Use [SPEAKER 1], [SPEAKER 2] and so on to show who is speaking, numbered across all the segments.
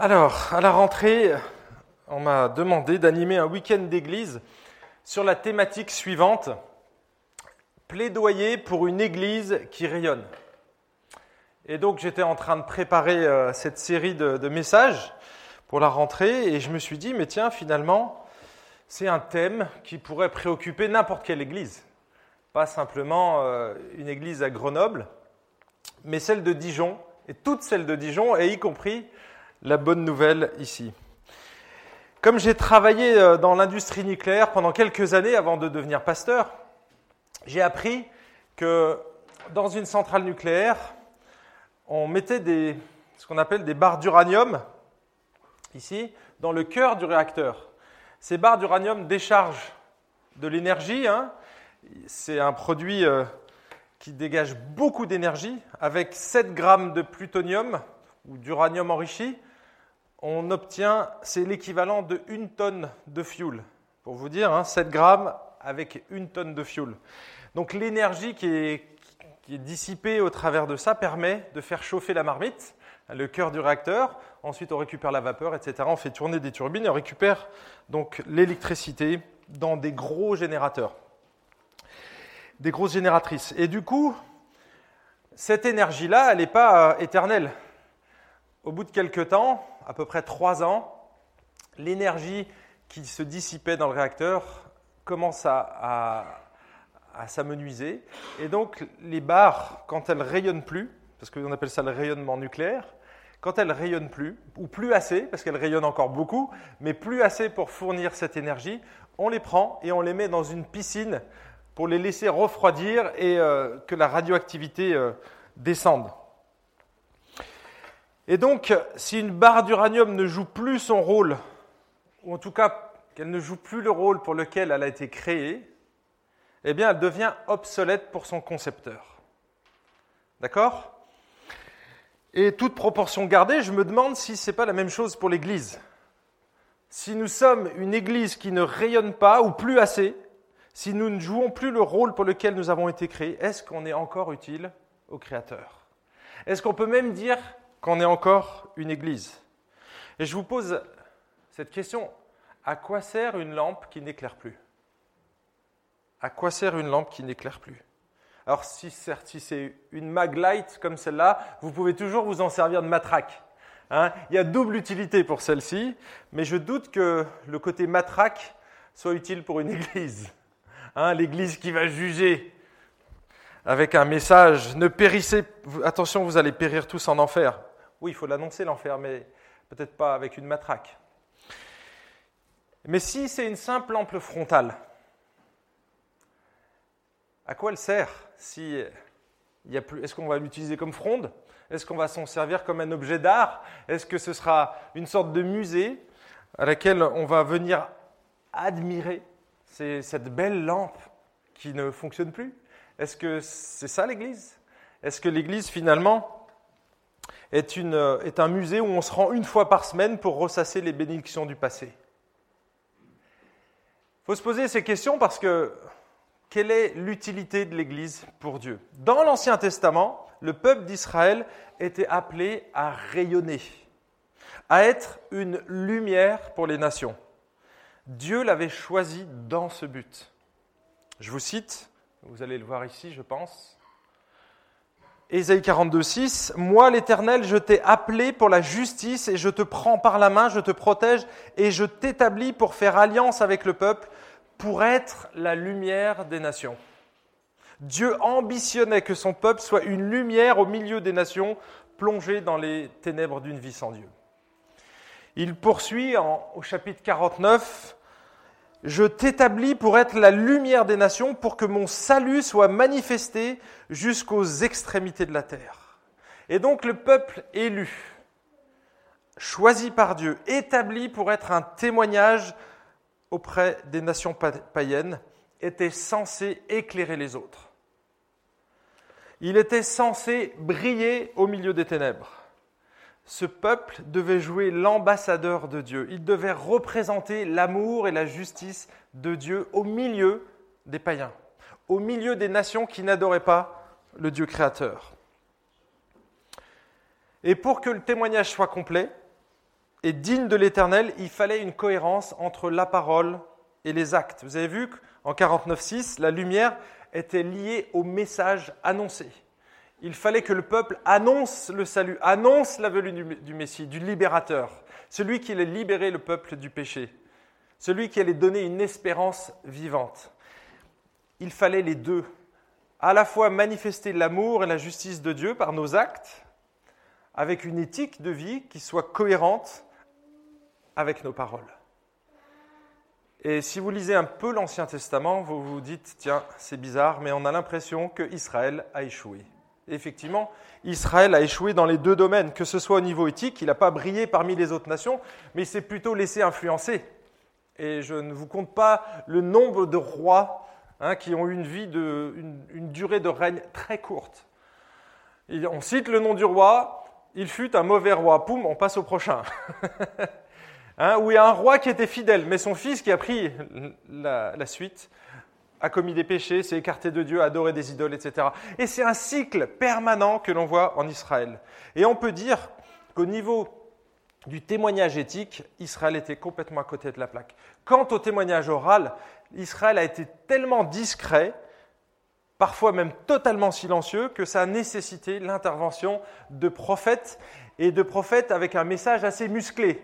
[SPEAKER 1] Alors, à la rentrée, on m'a demandé d'animer un week-end d'église sur la thématique suivante plaidoyer pour une église qui rayonne. Et donc, j'étais en train de préparer euh, cette série de, messages pour la rentrée et je me suis dit, mais tiens, finalement, c'est un thème qui pourrait préoccuper n'importe quelle église. Pas simplement euh, une église à Grenoble, mais celle de Dijon, et toutes celles de Dijon, et y compris la bonne nouvelle ici. Comme j'ai travaillé euh, dans l'industrie nucléaire pendant quelques années avant de devenir pasteur, j'ai appris que dans une centrale nucléaire, on mettait ce qu'on appelle des barres d'uranium, ici, dans le cœur du réacteur. Ces barres d'uranium déchargent de l'énergie. Hein. C'est un produit euh, qui dégage beaucoup d'énergie. Avec 7 grammes de plutonium ou d'uranium enrichi, on obtient, c'est l'équivalent de une tonne de fuel. Pour vous dire, hein, 7 grammes avec une tonne de fuel. Donc l'énergie qui est, qui est dissipée au travers de ça permet de faire chauffer la marmite, le cœur du réacteur. Ensuite, on récupère la vapeur, etc. On fait tourner des turbines et on récupère donc l'électricité dans des gros générateurs, des grosses génératrices. Et du coup, cette énergie-là, elle n'est pas euh, éternelle. Au bout de quelques temps, à peu près trois ans, l'énergie qui se dissipait dans le réacteur commence à, s'amenuiser. Et donc, les barres, quand elles rayonnent plus, parce qu'on appelle ça le rayonnement nucléaire, quand elles rayonnent plus, ou plus assez, parce qu'elles rayonnent encore beaucoup, mais plus assez pour fournir cette énergie, on les prend et on les met dans une piscine pour les laisser refroidir et euh, que la radioactivité euh, descende. Et donc, si une barre d'uranium ne joue plus son rôle, ou en tout cas qu'elle ne joue plus le rôle pour lequel elle a été créée, eh bien, elle devient obsolète pour son concepteur. D'accord? Et toute proportion gardée, je me demande si ce n'est pas la même chose pour l'Église. Si nous sommes une Église qui ne rayonne pas ou plus assez, si nous ne jouons plus le rôle pour lequel nous avons été créés, est-ce qu'on est encore utile au Créateur? Est-ce qu'on peut même dire qu'on est encore une église. Et je vous pose cette question, à quoi sert une lampe qui n'éclaire plus? À quoi sert une lampe qui n'éclaire plus? Alors si, c'est une maglite comme celle-là, vous pouvez toujours vous en servir de matraque. Hein. Il y a double utilité pour celle-ci, mais je doute que le côté matraque soit utile pour une église. Hein, l'église qui va juger avec un message, ne périssez, attention, vous allez périr tous en enfer. Oui, il faut l'annoncer l'enfer, mais peut-être pas avec une matraque. Mais si c'est une simple lampe frontale, à quoi elle sert si Est-ce qu'on va l'utiliser comme fronde? Est-ce qu'on va s'en servir comme un objet d'art? Est-ce que ce sera une sorte de musée à laquelle on va venir admirer cette belle lampe? Qui ne fonctionne plus? Est-ce que c'est ça l'Église? Est-ce que l'Église finalement est, une, est un musée où on se rend une fois par semaine pour ressasser les bénédictions du passé? Il faut se poser ces questions parce que quelle est l'utilité de l'Église pour Dieu? Dans l'Ancien Testament, le peuple d'Israël était appelé à rayonner, à être une lumière pour les nations. Dieu l'avait choisi dans ce but. Je vous cite, vous allez le voir ici, je pense. Ésaïe 42, 6, Moi l'Éternel, je t'ai appelé pour la justice et je te prends par la main, je te protège et je t'établis pour faire alliance avec le peuple, pour être la lumière des nations. Dieu ambitionnait que son peuple soit une lumière au milieu des nations, plongée dans les ténèbres d'une vie sans Dieu. Il poursuit au chapitre 49, je t'établis pour être la lumière des nations, pour que mon salut soit manifesté jusqu'aux extrémités de la terre. Et donc le peuple élu, choisi par Dieu, établi pour être un témoignage auprès des nations païennes, était censé éclairer les autres. Il était censé briller au milieu des ténèbres ce peuple devait jouer l'ambassadeur de Dieu. Il devait représenter l'amour et la justice de Dieu au milieu des païens, au milieu des nations qui n'adoraient pas le Dieu créateur. Et pour que le témoignage soit complet, et digne de l'Éternel, il fallait une cohérence entre la parole et les actes. Vous avez vu qu'en 49.6, la lumière était liée au message annoncé. Il fallait que le peuple annonce le salut, annonce la venue du Messie, du libérateur, celui qui allait libérer le peuple du péché, celui qui allait donner une espérance vivante. Il fallait les deux, à la fois manifester l'amour et la justice de Dieu par nos actes, avec une éthique de vie qui soit cohérente avec nos paroles. Et si vous lisez un peu l'Ancien Testament, vous vous dites, tiens, c'est bizarre, mais on a l'impression que Israël a échoué. Effectivement, Israël a échoué dans les deux domaines, que ce soit au niveau éthique, il n'a pas brillé parmi les autres nations, mais il s'est plutôt laissé influencer. Et je ne vous compte pas le nombre de rois hein, qui ont eu une vie de, une, durée de règne très courte. on cite le nom du roi, il fut un mauvais roi, poum, on passe au prochain. Hein, où il y a un roi qui était fidèle, mais son fils qui a pris la, suite a commis des péchés, s'est écarté de Dieu, a adoré des idoles, etc. Et c'est un cycle permanent que l'on voit en Israël. Et on peut dire qu'au niveau du témoignage éthique, Israël était complètement à côté de la plaque. Quant au témoignage oral, Israël a été tellement discret, parfois même totalement silencieux, que ça a nécessité l'intervention de prophètes et de prophètes avec un message assez musclé.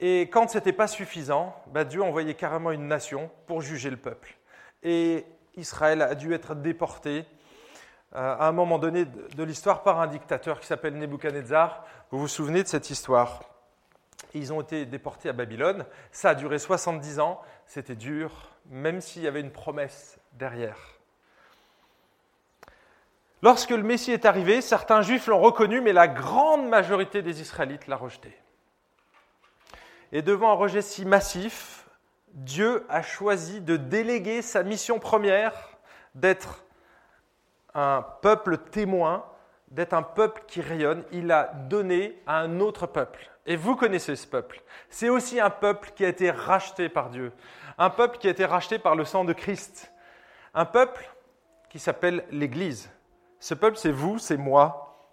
[SPEAKER 1] Et quand ce n'était pas suffisant, bah, Dieu envoyait carrément une nation pour juger le peuple. Et Israël a dû être déporté euh, à un moment donné de l'histoire par un dictateur qui s'appelle Nebuchadnezzar. Vous vous souvenez de cette histoire? Ils ont été déportés à Babylone. Ça a duré 70 ans. C'était dur, même s'il y avait une promesse derrière. Lorsque le Messie est arrivé, certains Juifs l'ont reconnu, mais la grande majorité des Israélites l'a rejeté. Et devant un rejet si massif, Dieu a choisi de déléguer sa mission première d'être un peuple témoin, d'être un peuple qui rayonne. Il a donné à un autre peuple. Et vous connaissez ce peuple. C'est aussi un peuple qui a été racheté par Dieu. Un peuple qui a été racheté par le sang de Christ. Un peuple qui s'appelle l'Église. Ce peuple, c'est vous, c'est moi.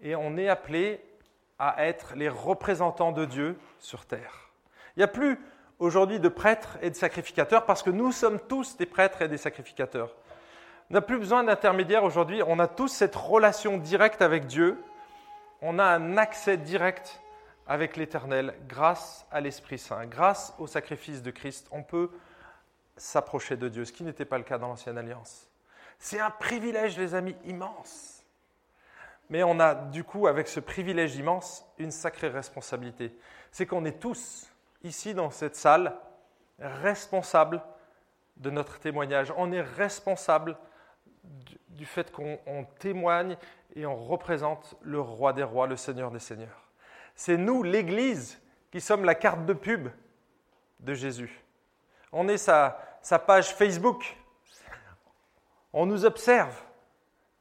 [SPEAKER 1] Et on est appelé à être les représentants de Dieu sur terre. Il n'y a plus aujourd'hui de prêtres et de sacrificateurs parce que nous sommes tous des prêtres et des sacrificateurs. On n'a plus besoin d'intermédiaires aujourd'hui, on a tous cette relation directe avec Dieu, on a un accès direct avec l'Éternel grâce à l'Esprit Saint, grâce au sacrifice de Christ, on peut s'approcher de Dieu, ce qui n'était pas le cas dans l'Ancienne Alliance. C'est un privilège, les amis, immense. Mais on a du coup, avec ce privilège immense, une sacrée responsabilité. C'est qu'on est tous, ici dans cette salle, responsables de notre témoignage. On est responsable du fait qu'on témoigne et on représente le roi des rois, le Seigneur des seigneurs. C'est nous, l'Église, qui sommes la carte de pub de Jésus. On est sa page Facebook. On nous observe.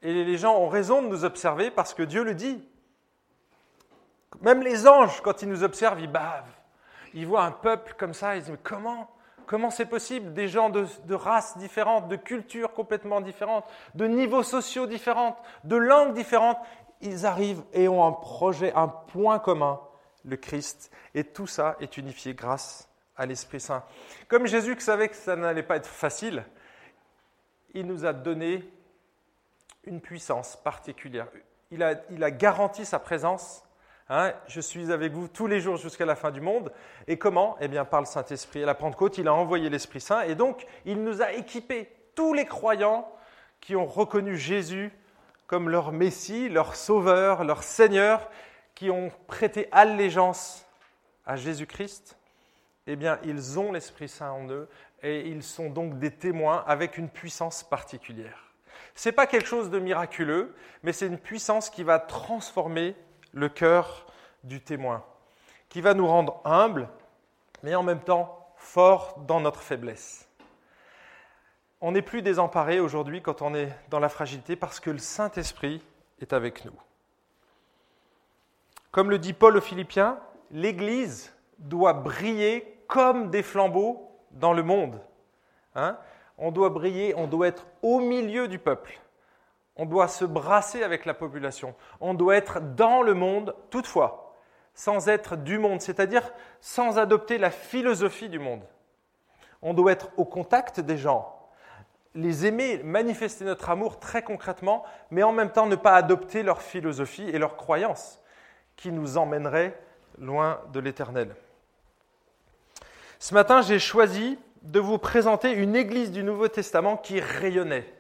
[SPEAKER 1] Et les gens ont raison de nous observer parce que Dieu le dit. Même les anges, quand ils nous observent, ils bavent. Ils voient un peuple comme ça, ils disent, mais comment Comment c'est possible? Des gens de, races différentes, de cultures complètement différentes, de niveaux sociaux différents, de langues différentes, ils arrivent et ont un projet, un point commun, le Christ. Et tout ça est unifié grâce à l'Esprit Saint. Comme Jésus savait que ça n'allait pas être facile, il nous a donné une puissance particulière. Il a, il a garanti sa présence. Hein. je suis avec vous tous les jours jusqu'à la fin du monde. Et comment? Eh bien, par le Saint-Esprit. À la Pentecôte, il a envoyé l'Esprit Saint. Et donc, il nous a équipés, tous les croyants qui ont reconnu Jésus comme leur Messie, leur Sauveur, leur Seigneur, qui ont prêté allégeance à Jésus-Christ. Eh bien, ils ont l'Esprit Saint en eux et ils sont donc des témoins avec une puissance particulière. Ce n'est pas quelque chose de miraculeux, mais c'est une puissance qui va transformer le cœur du témoin, qui va nous rendre humbles, mais en même temps forts dans notre faiblesse. On n'est plus désemparé aujourd'hui quand on est dans la fragilité parce que le Saint-Esprit est avec nous. Comme le dit Paul aux Philippiens, l'Église doit briller comme des flambeaux dans le monde. Hein on doit briller, on doit être au milieu du peuple. On doit se brasser avec la population. On doit être dans le monde. Toutefois, sans être du monde, c'est-à-dire sans adopter la philosophie du monde. On doit être au contact des gens, les aimer, manifester notre amour très concrètement, mais en même temps ne pas adopter leur philosophie et leurs croyances qui nous emmèneraient loin de l'éternel. Ce matin, j'ai choisi de vous présenter une église du Nouveau Testament qui rayonnait.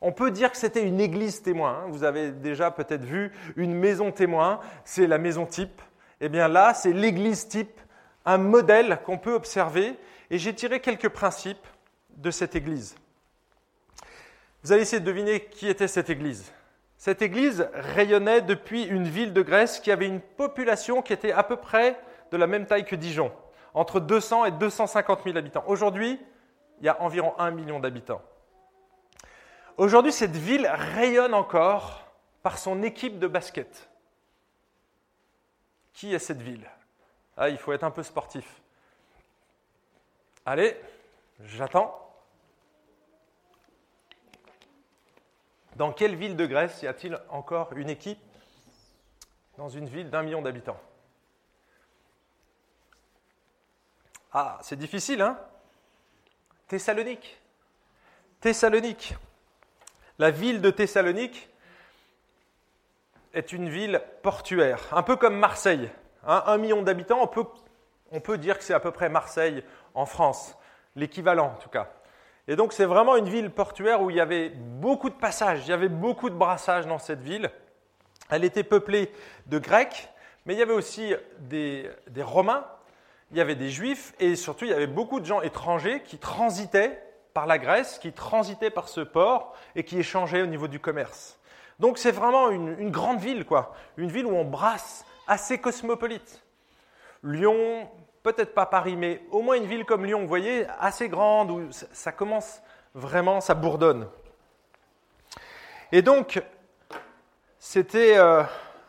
[SPEAKER 1] On peut dire que c'était une église témoin. Hein. Vous avez déjà peut-être vu une maison témoin, c'est la maison type. Eh bien là, c'est l'église type, un modèle qu'on peut observer. Et j'ai tiré quelques principes de cette église. Vous allez essayer de deviner qui était cette église. Cette église rayonnait depuis une ville de Grèce qui avait une population qui était à peu près de la même taille que Dijon, entre 200 et 250 000 habitants. Aujourd'hui, il y a environ 1 million d'habitants. Aujourd'hui, cette ville rayonne encore par son équipe de basket. Qui est cette ville? Ah, Il faut être un peu sportif. Allez, j'attends. Dans quelle ville de Grèce y a-t-il encore une équipe? Dans une ville d'un million d'habitants Ah, c'est difficile, hein? Thessalonique. Thessalonique. La ville de Thessalonique est une ville portuaire, un peu comme Marseille. Hein, un million d'habitants, on peut, dire que c'est à peu près Marseille en France, l'équivalent en tout cas. Et donc c'est vraiment une ville portuaire où il y avait beaucoup de passages, il y avait beaucoup de brassages dans cette ville. Elle était peuplée de Grecs, mais il y avait aussi des Romains, il y avait des Juifs, et surtout il y avait beaucoup de gens étrangers qui transitaient par la Grèce, qui transitait par ce port et qui échangeait au niveau du commerce. Donc c'est vraiment une, grande ville, quoi. Une ville où on brasse assez cosmopolite. Lyon, peut-être pas Paris, mais au moins une ville comme Lyon, vous voyez, assez grande, où ça commence vraiment, ça bourdonne. Et donc, c'était euh,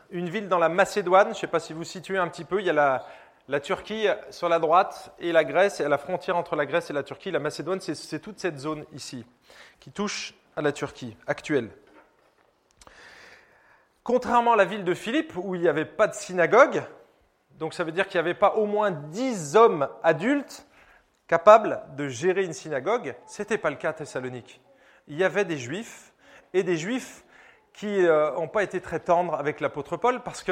[SPEAKER 1] une ville dans la Macédoine, je ne sais pas si vous situez un petit peu, il y a la, la Turquie sur la droite et la Grèce, et à la frontière entre la Grèce et la Turquie, la Macédoine, c'est toute cette zone ici qui touche à la Turquie actuelle. Contrairement à la ville de Philippe, où il n'y avait pas de synagogue, donc ça veut dire qu'il n'y avait pas au moins dix hommes adultes capables de gérer une synagogue, ce n'était pas le cas à Thessalonique. Il y avait des juifs, et des juifs qui n'ont euh, pas été très tendres avec l'apôtre Paul parce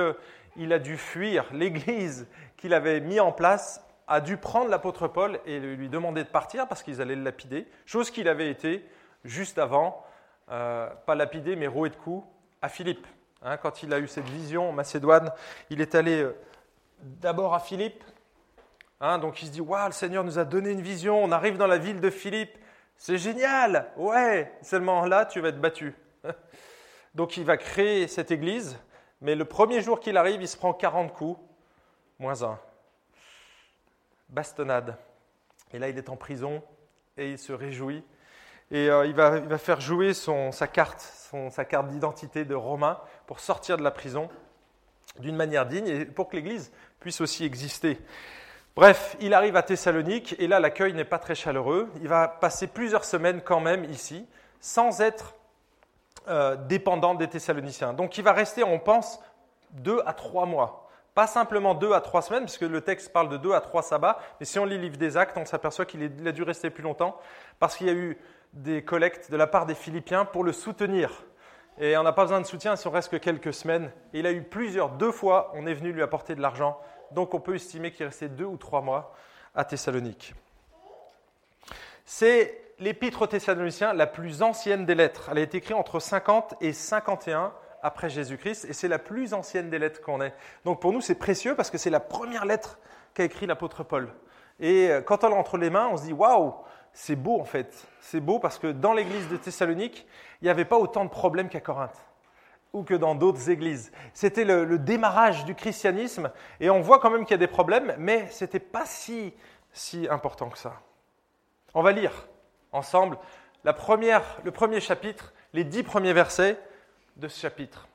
[SPEAKER 1] qu'il a dû fuir l'église qu'il avait mis en place, a dû prendre l'apôtre Paul et lui demander de partir parce qu'ils allaient le lapider, chose qu'il avait été juste avant, euh, pas lapidé mais roué de coups, à Philippe. Hein, quand il a eu cette vision en Macédoine, il est allé euh, d'abord à Philippe. Hein, donc il se dit Waouh, le Seigneur nous a donné une vision, on arrive dans la ville de Philippe, c'est génial Ouais, seulement là, tu vas être battu. Donc il va créer cette église, mais le premier jour qu'il arrive, il se prend 40 coups, moins un. Bastonnade. Et là, il est en prison et il se réjouit. Et euh, il, va, faire jouer sa carte, sa carte d'identité de Romain pour sortir de la prison d'une manière digne et pour que l'Église puisse aussi exister. Bref, il arrive à Thessalonique et là, l'accueil n'est pas très chaleureux. Il va passer plusieurs semaines quand même ici, sans être euh, dépendant des Thessaloniciens. Donc il va rester, on pense, deux à trois mois. Pas simplement deux à trois semaines, puisque le texte parle de deux à trois sabbats, mais si on lit le livre des actes, on s'aperçoit qu'il a dû rester plus longtemps, parce qu'il y a eu des collectes de la part des Philippiens pour le soutenir. Et on n'a pas besoin de soutien si on reste que quelques semaines. Et il a eu plusieurs, deux fois, on est venu lui apporter de l'argent. Donc on peut estimer qu'il restait deux ou trois mois à Thessalonique. C'est l'épître aux Thessaloniciens la plus ancienne des lettres. Elle a été écrite entre 50 et 51 après Jésus-Christ, et c'est la plus ancienne des lettres qu'on ait. Donc pour nous, c'est précieux parce que c'est la première lettre qu'a écrit l'apôtre Paul. Et euh, quand on l'a entre les mains, on se dit waouh, c'est beau en fait. C'est beau parce que dans l'église de Thessalonique, il n'y avait pas autant de problèmes qu'à Corinthe ou que dans d'autres églises. C'était le, le, démarrage du christianisme et on voit quand même qu'il y a des problèmes, mais ce n'était pas si, si important que ça. On va lire ensemble le premier chapitre, les dix premiers versets de ce chapitre.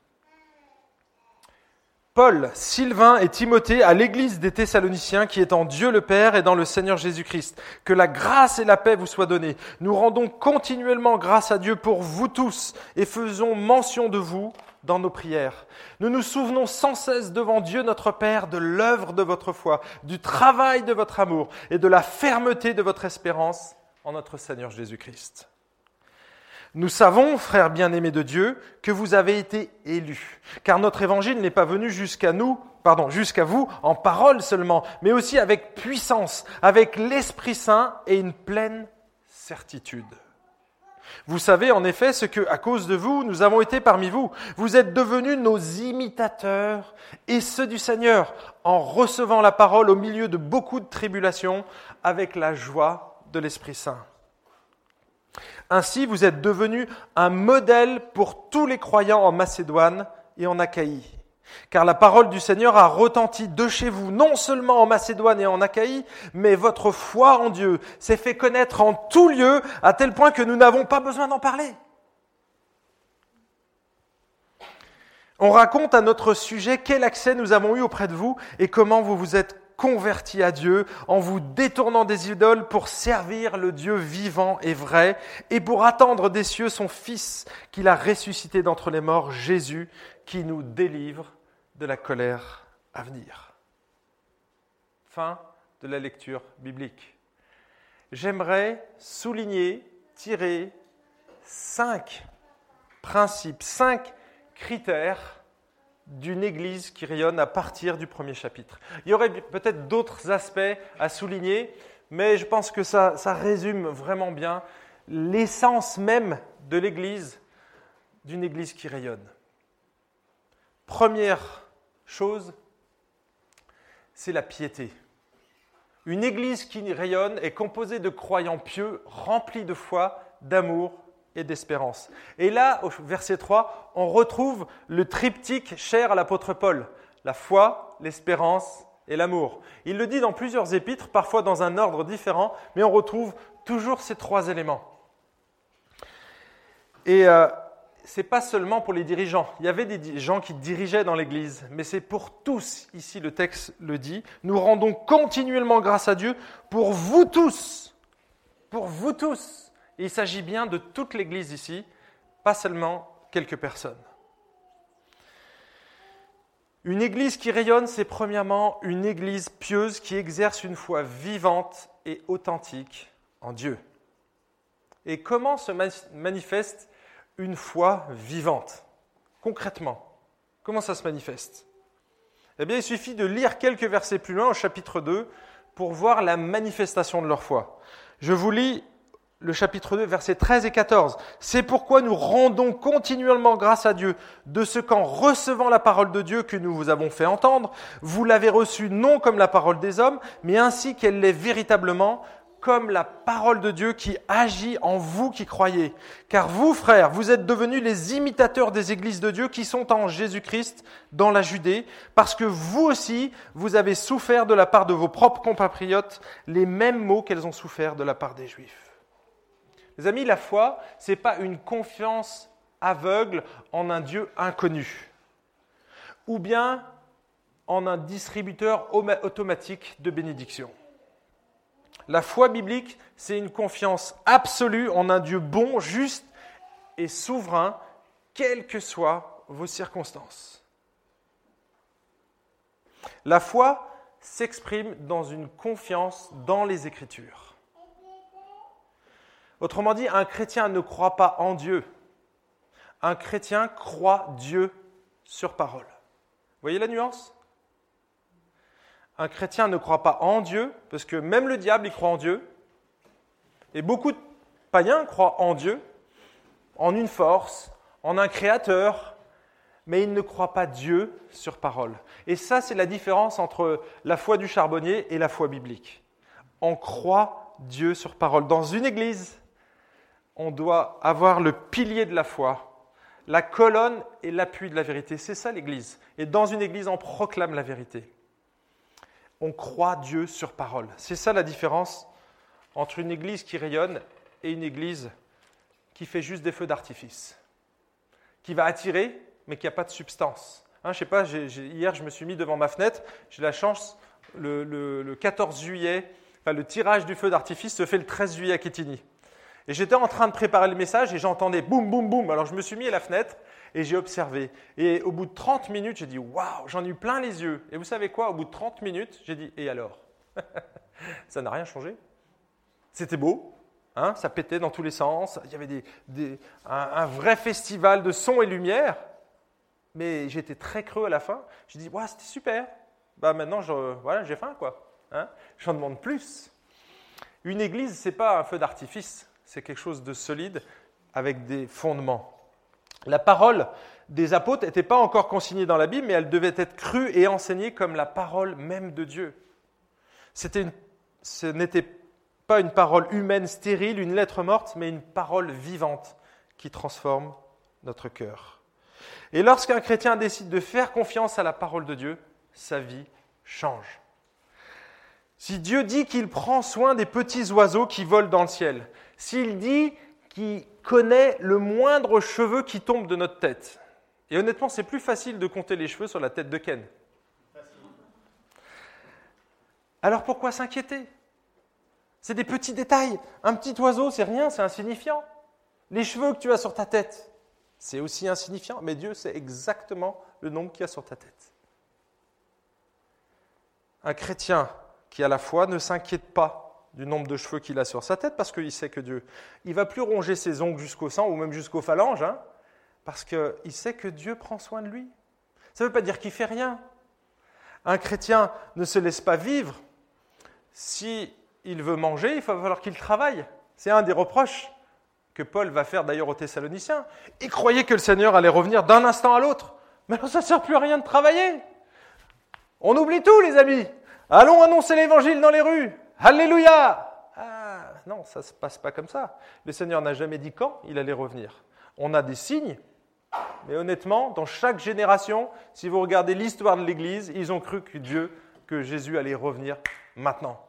[SPEAKER 1] Paul, Sylvain et Timothée à l'église des Thessaloniciens qui est en Dieu le Père et dans le Seigneur Jésus-Christ. Que la grâce et la paix vous soient données. Nous rendons continuellement grâce à Dieu pour vous tous et faisons mention de vous dans nos prières. Nous nous souvenons sans cesse devant Dieu notre Père de l'œuvre de votre foi, du travail de votre amour et de la fermeté de votre espérance notre Seigneur Jésus-Christ. Nous savons, frères bien-aimés de Dieu, que vous avez été élus, car notre évangile n'est pas venu jusqu'à nous, pardon, jusqu'à vous en parole seulement, mais aussi avec puissance, avec l'Esprit Saint et une pleine certitude. Vous savez en effet ce que, à cause de vous, nous avons été parmi vous. Vous êtes devenus nos imitateurs et ceux du Seigneur, en recevant la parole au milieu de beaucoup de tribulations, avec la joie de l'Esprit Saint. Ainsi, vous êtes devenus un modèle pour tous les croyants en Macédoine et en Achaïe. Car la parole du Seigneur a retenti de chez vous, non seulement en Macédoine et en Achaïe, mais votre foi en Dieu s'est fait connaître en tout lieu, à tel point que nous n'avons pas besoin d'en parler. On raconte à notre sujet quel accès nous avons eu auprès de vous et comment vous vous êtes convertis à Dieu en vous détournant des idoles pour servir le Dieu vivant et vrai et pour attendre des cieux son Fils qu'il a ressuscité d'entre les morts, Jésus, qui nous délivre de la colère à venir. Fin de la lecture biblique. J'aimerais souligner, tirer cinq principes, cinq critères d'une Église qui rayonne à partir du premier chapitre. Il y aurait peut-être d'autres aspects à souligner, mais je pense que ça, ça résume vraiment bien l'essence même de l'Église, d'une Église qui rayonne. Première chose, c'est la piété. Une Église qui rayonne est composée de croyants pieux, remplis de foi, d'amour et d'espérance. Et là, au verset 3, on retrouve le triptyque cher à l'apôtre Paul, la foi, l'espérance et l'amour. Il le dit dans plusieurs épîtres, parfois dans un ordre différent, mais on retrouve toujours ces trois éléments. Et euh, ce n'est pas seulement pour les dirigeants. Il y avait des gens qui dirigeaient dans l'Église, mais c'est pour tous, ici le texte le dit. Nous rendons continuellement grâce à Dieu pour vous tous, pour vous tous il s'agit bien de toute l'Église ici, pas seulement quelques personnes. Une Église qui rayonne, c'est premièrement une Église pieuse qui exerce une foi vivante et authentique en Dieu. Et comment se manifeste une foi vivante Concrètement, comment ça se manifeste? Eh bien, il suffit de lire quelques versets plus loin au chapitre 2 pour voir la manifestation de leur foi. Je vous lis le chapitre 2, versets 13 et 14. C'est pourquoi nous rendons continuellement grâce à Dieu de ce qu'en recevant la parole de Dieu que nous vous avons fait entendre, vous l'avez reçue non comme la parole des hommes, mais ainsi qu'elle l'est véritablement, comme la parole de Dieu qui agit en vous qui croyez. Car vous, frères, vous êtes devenus les imitateurs des églises de Dieu qui sont en Jésus-Christ dans la Judée, parce que vous aussi, vous avez souffert de la part de vos propres compatriotes les mêmes maux qu'elles ont souffert de la part des Juifs. Les amis, la foi, ce n'est pas une confiance aveugle en un Dieu inconnu, ou bien en un distributeur automatique de bénédictions. La foi biblique, c'est une confiance absolue en un Dieu bon, juste et souverain, quelles que soient vos circonstances. La foi s'exprime dans une confiance dans les Écritures. Autrement dit, un chrétien ne croit pas en Dieu. Un chrétien croit Dieu sur parole. Voyez la nuance? Un chrétien ne croit pas en Dieu, parce que même le diable, il croit en Dieu. Et beaucoup de païens croient en Dieu, en une force, en un créateur, mais ils ne croient pas Dieu sur parole. Et ça, c'est la différence entre la foi du charbonnier et la foi biblique. On croit Dieu sur parole. Dans une église, on doit avoir le pilier de la foi, la colonne et l'appui de la vérité. C'est ça l'Église. Et dans une Église, on proclame la vérité. On croit Dieu sur parole. C'est ça la différence entre une Église qui rayonne et une Église qui fait juste des feux d'artifice, qui va attirer, mais qui n'a pas de substance. Hein, je sais pas, hier je me suis mis devant ma fenêtre, j'ai la chance, le, 14 juillet, le tirage du feu d'artifice se fait le 13 juillet à Quetigny. Et j'étais en train de préparer le message et j'entendais boum, boum, boum. Alors je me suis mis à la fenêtre et j'ai observé. Et au bout de 30 minutes, j'ai dit Waouh, j'en ai eu plein les yeux. Et vous savez quoi? Au bout de 30 minutes, j'ai dit Et alors? Ça n'a rien changé. C'était beau, hein, ça pétait dans tous les sens. Il y avait des, un, vrai festival de son et lumière. Mais j'étais très creux à la fin. J'ai dit Waouh, c'était super. Bah maintenant, voilà, j'ai faim, quoi. Hein? J'en demande plus. Une église, ce n'est pas un feu d'artifice, c'est quelque chose de solide avec des fondements. La parole des apôtres n'était pas encore consignée dans la Bible, mais elle devait être crue et enseignée comme la parole même de Dieu. ce n'était pas une parole humaine stérile, une lettre morte, mais une parole vivante qui transforme notre cœur. Et lorsqu'un chrétien décide de faire confiance à la parole de Dieu, sa vie change. Si Dieu dit qu'il prend soin des petits oiseaux qui volent dans le ciel, s'il dit qu'il connaît le moindre cheveu qui tombe de notre tête, et honnêtement, c'est plus facile de compter les cheveux sur la tête de Ken. Alors pourquoi s'inquiéter? C'est des petits détails. Un petit oiseau, c'est rien, c'est insignifiant. Les cheveux que tu as sur ta tête, c'est aussi insignifiant, mais Dieu sait exactement le nombre qu'il y a sur ta tête. Un chrétien qui à la foi ne s'inquiète pas du nombre de cheveux qu'il a sur sa tête parce qu'il sait que Dieu, il va plus ronger ses ongles jusqu'au sang ou même jusqu'aux phalanges, hein, parce qu'il sait que Dieu prend soin de lui. Ça ne veut pas dire qu'il fait rien. Un chrétien ne se laisse pas vivre. Si il veut manger, il va falloir qu'il travaille. C'est un des reproches que Paul va faire d'ailleurs aux Thessaloniciens. Ils croyaient que le Seigneur allait revenir d'un instant à l'autre. Mais ça ne sert plus à rien de travailler. On oublie tout, les amis. Allons annoncer l'évangile dans les rues. Alléluia. Ah, non, ça ne se passe pas comme ça. Le Seigneur n'a jamais dit quand il allait revenir. On a des signes, mais honnêtement, dans chaque génération, si vous regardez l'histoire de l'Église, ils ont cru que Dieu, que Jésus allait revenir maintenant.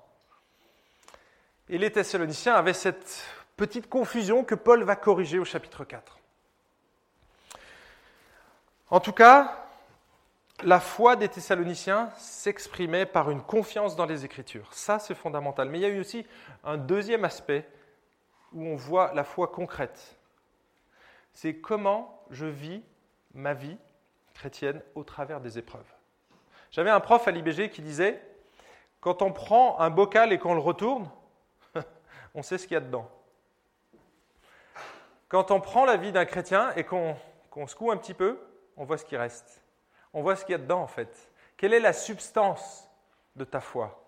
[SPEAKER 1] Et les Thessaloniciens avaient cette petite confusion que Paul va corriger au chapitre 4. En tout cas, la foi des Thessaloniciens s'exprimait par une confiance dans les Écritures. Ça, c'est fondamental. Mais il y a eu aussi un deuxième aspect où on voit la foi concrète. C'est comment je vis ma vie chrétienne au travers des épreuves. J'avais un prof à l'IBG qui disait, quand on prend un bocal et qu'on le retourne, on sait ce qu'il y a dedans. Quand on prend la vie d'un chrétien et qu'on secoue un petit peu, on voit ce qui reste on voit ce qu'il y a dedans en fait. Quelle est la substance de ta foi?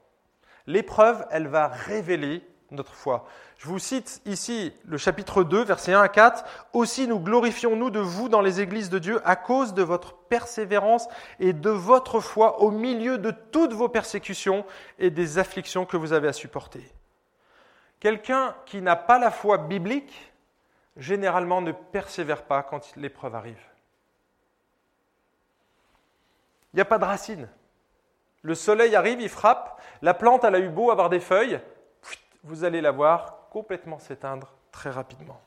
[SPEAKER 1] L'épreuve, elle va révéler notre foi. Je vous cite ici le chapitre 2, versets 1 à 4. Aussi nous glorifions-nous de vous dans les églises de Dieu à cause de votre persévérance et de votre foi au milieu de toutes vos persécutions et des afflictions que vous avez à supporter. Quelqu'un qui n'a pas la foi biblique, généralement ne persévère pas quand l'épreuve arrive. Il n'y a pas de racines. Le soleil arrive, il frappe, la plante, elle a eu beau avoir des feuilles, vous allez la voir complètement s'éteindre très rapidement.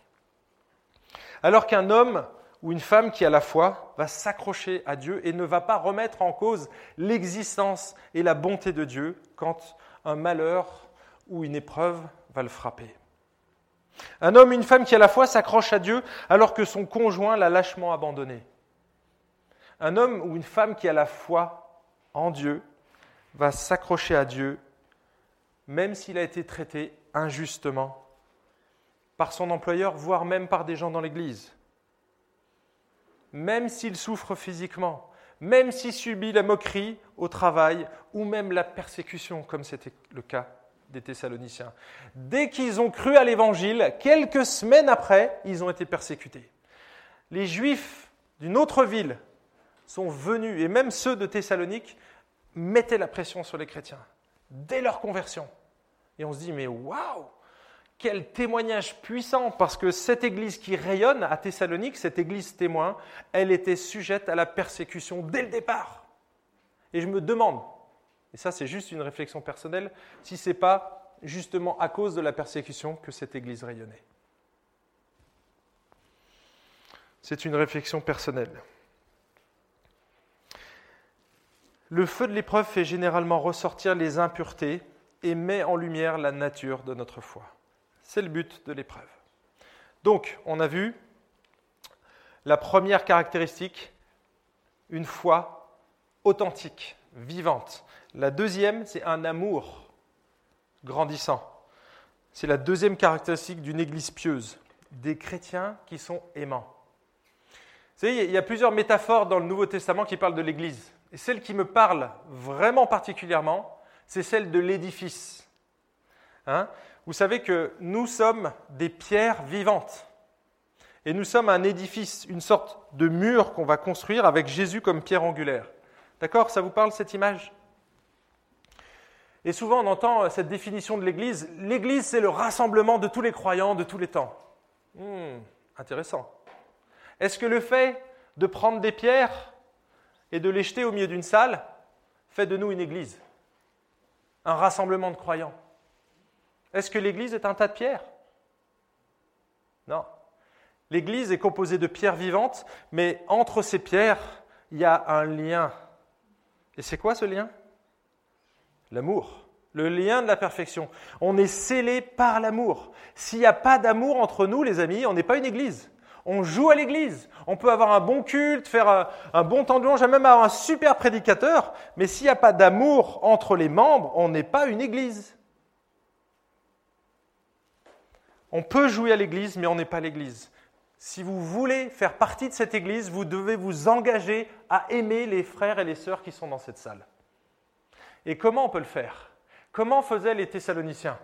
[SPEAKER 1] Alors qu'un homme ou une femme qui a la foi va s'accrocher à Dieu et ne va pas remettre en cause l'existence et la bonté de Dieu quand un malheur ou une épreuve va le frapper. Un homme, ou une femme qui a la foi s'accroche à Dieu alors que son conjoint l'a lâchement abandonné. Un homme ou une femme qui a la foi en Dieu va s'accrocher à Dieu, même s'il a été traité injustement par son employeur, voire même par des gens dans l'Église. Même s'il souffre physiquement, même s'il subit la moquerie au travail ou même la persécution, comme c'était le cas des Thessaloniciens. Dès qu'ils ont cru à l'Évangile, quelques semaines après, ils ont été persécutés. Les Juifs d'une autre ville sont venus, et même ceux de Thessalonique, mettaient la pression sur les chrétiens dès leur conversion. Et on se dit, mais waouh Quel témoignage puissant Parce que cette église qui rayonne à Thessalonique, cette église témoin, elle était sujette à la persécution dès le départ. Et je me demande, et ça c'est juste une réflexion personnelle, si ce n'est pas justement à cause de la persécution que cette église rayonnait. C'est une réflexion personnelle. Le feu de l'épreuve fait généralement ressortir les impuretés et met en lumière la nature de notre foi. C'est le but de l'épreuve. Donc, on a vu La première caractéristique, une foi authentique, vivante. La deuxième, c'est un amour grandissant. C'est la deuxième caractéristique d'une église pieuse. Des chrétiens qui sont aimants. Vous savez, il y a plusieurs métaphores dans le Nouveau Testament qui parlent de l'église. Et celle qui me parle vraiment particulièrement, c'est celle de l'édifice. Hein? Vous savez que nous sommes des pierres vivantes. Et nous sommes un édifice, une sorte de mur qu'on va construire avec Jésus comme pierre angulaire. D'accord? Ça vous parle cette image? Et souvent on entend cette définition de l'Église. L'Église, c'est le rassemblement de tous les croyants de tous les temps. Hmm, intéressant. Est-ce que le fait de prendre des pierres et de les jeter au milieu d'une salle fait de nous une Église Un rassemblement de croyants Est-ce que l'Église est un tas de pierres? Non. L'Église est composée de pierres vivantes, mais entre ces pierres, il y a un lien. Et c'est quoi ce lien? L'amour. Le lien de la perfection. On est scellé par l'amour. S'il n'y a pas d'amour entre nous, les amis, on n'est pas une Église. On joue à l'église. On peut avoir un bon culte, faire un, bon temps de même avoir un super prédicateur, mais s'il n'y a pas d'amour entre les membres, on n'est pas une église. On peut jouer à l'église, mais on n'est pas l'église. Si vous voulez faire partie de cette église, vous devez vous engager à aimer les frères et les sœurs qui sont dans cette salle. Et comment on peut le faire? Comment faisaient les Thessaloniciens?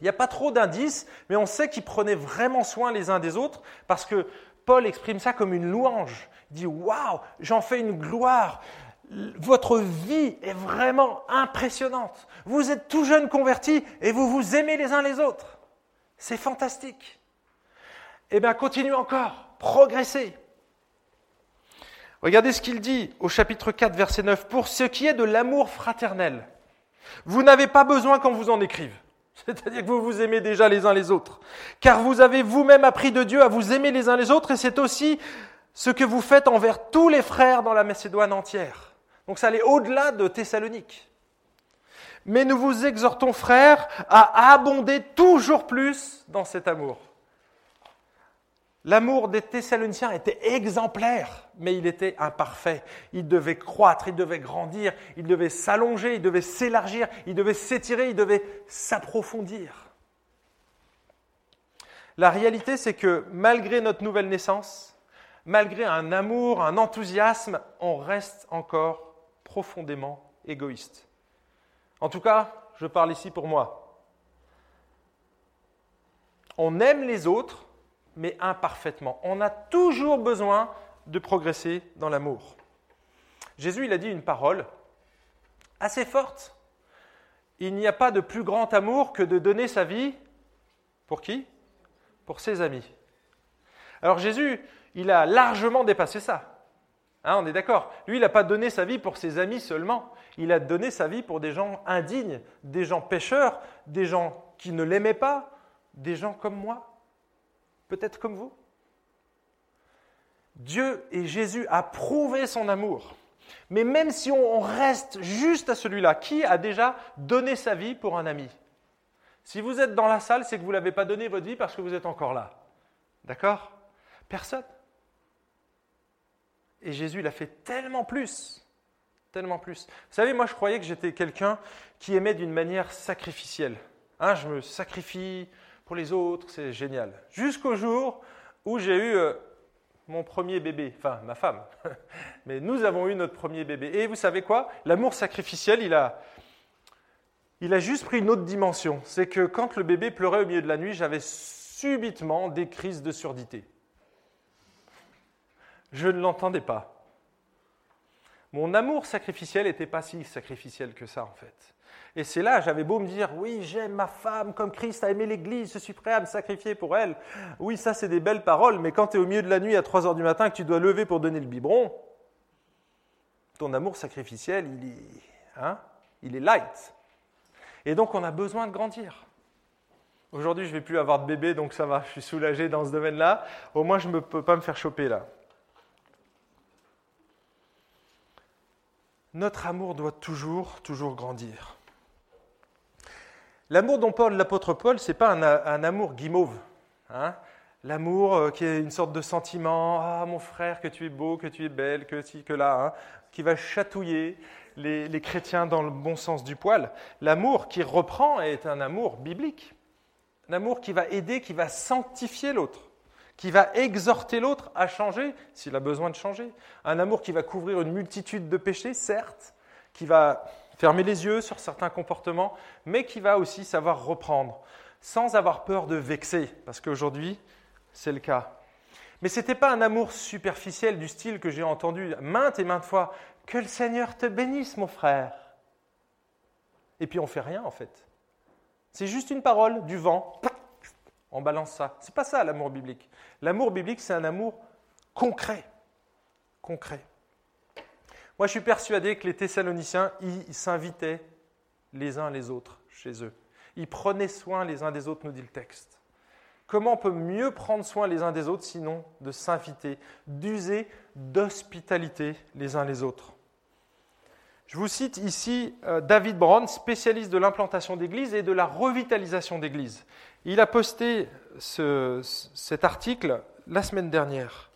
[SPEAKER 1] Il n'y a pas trop d'indices, mais on sait qu'ils prenaient vraiment soin les uns des autres parce que Paul exprime ça comme une louange. Il dit Waouh, j'en fais une gloire. Votre vie est vraiment impressionnante. Vous êtes tout jeune convertis et vous vous aimez les uns les autres. C'est fantastique. Eh bien, continuez encore, progressez. Regardez ce qu'il dit au chapitre 4, verset 9. Pour ce qui est de l'amour fraternel, vous n'avez pas besoin qu'on vous en écrive. C'est-à-dire que vous vous aimez déjà les uns les autres. Car vous avez vous-même appris de Dieu à vous aimer les uns les autres et c'est aussi ce que vous faites envers tous les frères dans la Macédoine entière. Donc ça allait au-delà de Thessalonique. Mais nous vous exhortons, frères, à abonder toujours plus dans cet amour. L'amour des Thessaloniciens était exemplaire, mais il était imparfait. Il devait croître, il devait grandir, il devait s'allonger, il devait s'élargir, il devait s'étirer, il devait s'approfondir. La réalité, c'est que malgré notre nouvelle naissance, malgré un amour, un enthousiasme, on reste encore profondément égoïste. En tout cas, je parle ici pour moi. On aime les autres, mais imparfaitement. On a toujours besoin de progresser dans l'amour. Jésus, il a dit une parole assez forte. Il n'y a pas de plus grand amour que de donner sa vie pour qui? Pour ses amis. Alors Jésus, il a largement dépassé ça. Hein, on est d'accord. Lui, il n'a pas donné sa vie pour ses amis seulement. Il a donné sa vie pour des gens indignes, des gens pécheurs, des gens qui ne l'aimaient pas, des gens comme moi peut-être comme vous. Dieu et Jésus a prouvé son amour. Mais même si on reste juste à celui-là, qui a déjà donné sa vie pour un ami? Si vous êtes dans la salle, c'est que vous ne l'avez pas donné votre vie parce que vous êtes encore là. D'accord? Personne. Et Jésus l'a fait tellement plus. Tellement plus. Vous savez, moi je croyais que j'étais quelqu'un qui aimait d'une manière sacrificielle. Hein, je me sacrifie, pour les autres, c'est génial. Jusqu'au jour où j'ai eu euh, mon premier bébé, enfin ma femme. Mais nous avons eu notre premier bébé. Et vous savez quoi? L'amour sacrificiel, il a, il a juste pris une autre dimension. C'est que quand le bébé pleurait au milieu de la nuit, j'avais subitement des crises de surdité. Je ne l'entendais pas. Mon amour sacrificiel n'était pas si sacrificiel que ça, en fait. Et c'est là, j'avais beau me dire, oui, j'aime ma femme comme Christ a aimé l'Église, je suis prêt à me sacrifier pour elle. Oui, ça, c'est des belles paroles, mais quand tu es au milieu de la nuit à 3 heures du matin que tu dois lever pour donner le biberon, ton amour sacrificiel, il est, hein, il est light. Et donc, on a besoin de grandir. Aujourd'hui, je ne vais plus avoir de bébé, donc ça va, je suis soulagé dans ce domaine-là. Au moins, je ne peux pas me faire choper là. Notre amour doit toujours, toujours grandir. L'amour dont parle l'apôtre Paul, ce n'est pas un, amour guimauve. Hein. L'amour euh, qui est une sorte de sentiment, ah mon frère, que tu es beau, que tu es belle, que ci, que là, hein, qui va chatouiller les, les chrétiens dans le bon sens du poil. L'amour qui reprend est un amour biblique. Un amour qui va aider, qui va sanctifier l'autre, qui va exhorter l'autre à changer s'il a besoin de changer. Un amour qui va couvrir une multitude de péchés, certes, qui va fermer les yeux sur certains comportements, mais qui va aussi savoir reprendre, sans avoir peur de vexer, parce qu'aujourd'hui, c'est le cas. Mais ce n'était pas un amour superficiel du style que j'ai entendu maintes et maintes fois. Que le Seigneur te bénisse, mon frère. Et puis on fait rien en fait. C'est juste une parole, du vent. On balance ça. C'est pas ça l'amour biblique. L'amour biblique, c'est un amour concret. Concret. Moi, je suis persuadé que les Thessaloniciens, ils s'invitaient les uns les autres chez eux. Ils prenaient soin les uns des autres, nous dit le texte. Comment on peut mieux prendre soin les uns des autres sinon de s'inviter, d'user d'hospitalité les uns les autres? Je vous cite ici euh, David Brown, spécialiste de l'implantation d'églises et de la revitalisation d'églises. Il a posté cet article la semaine dernière.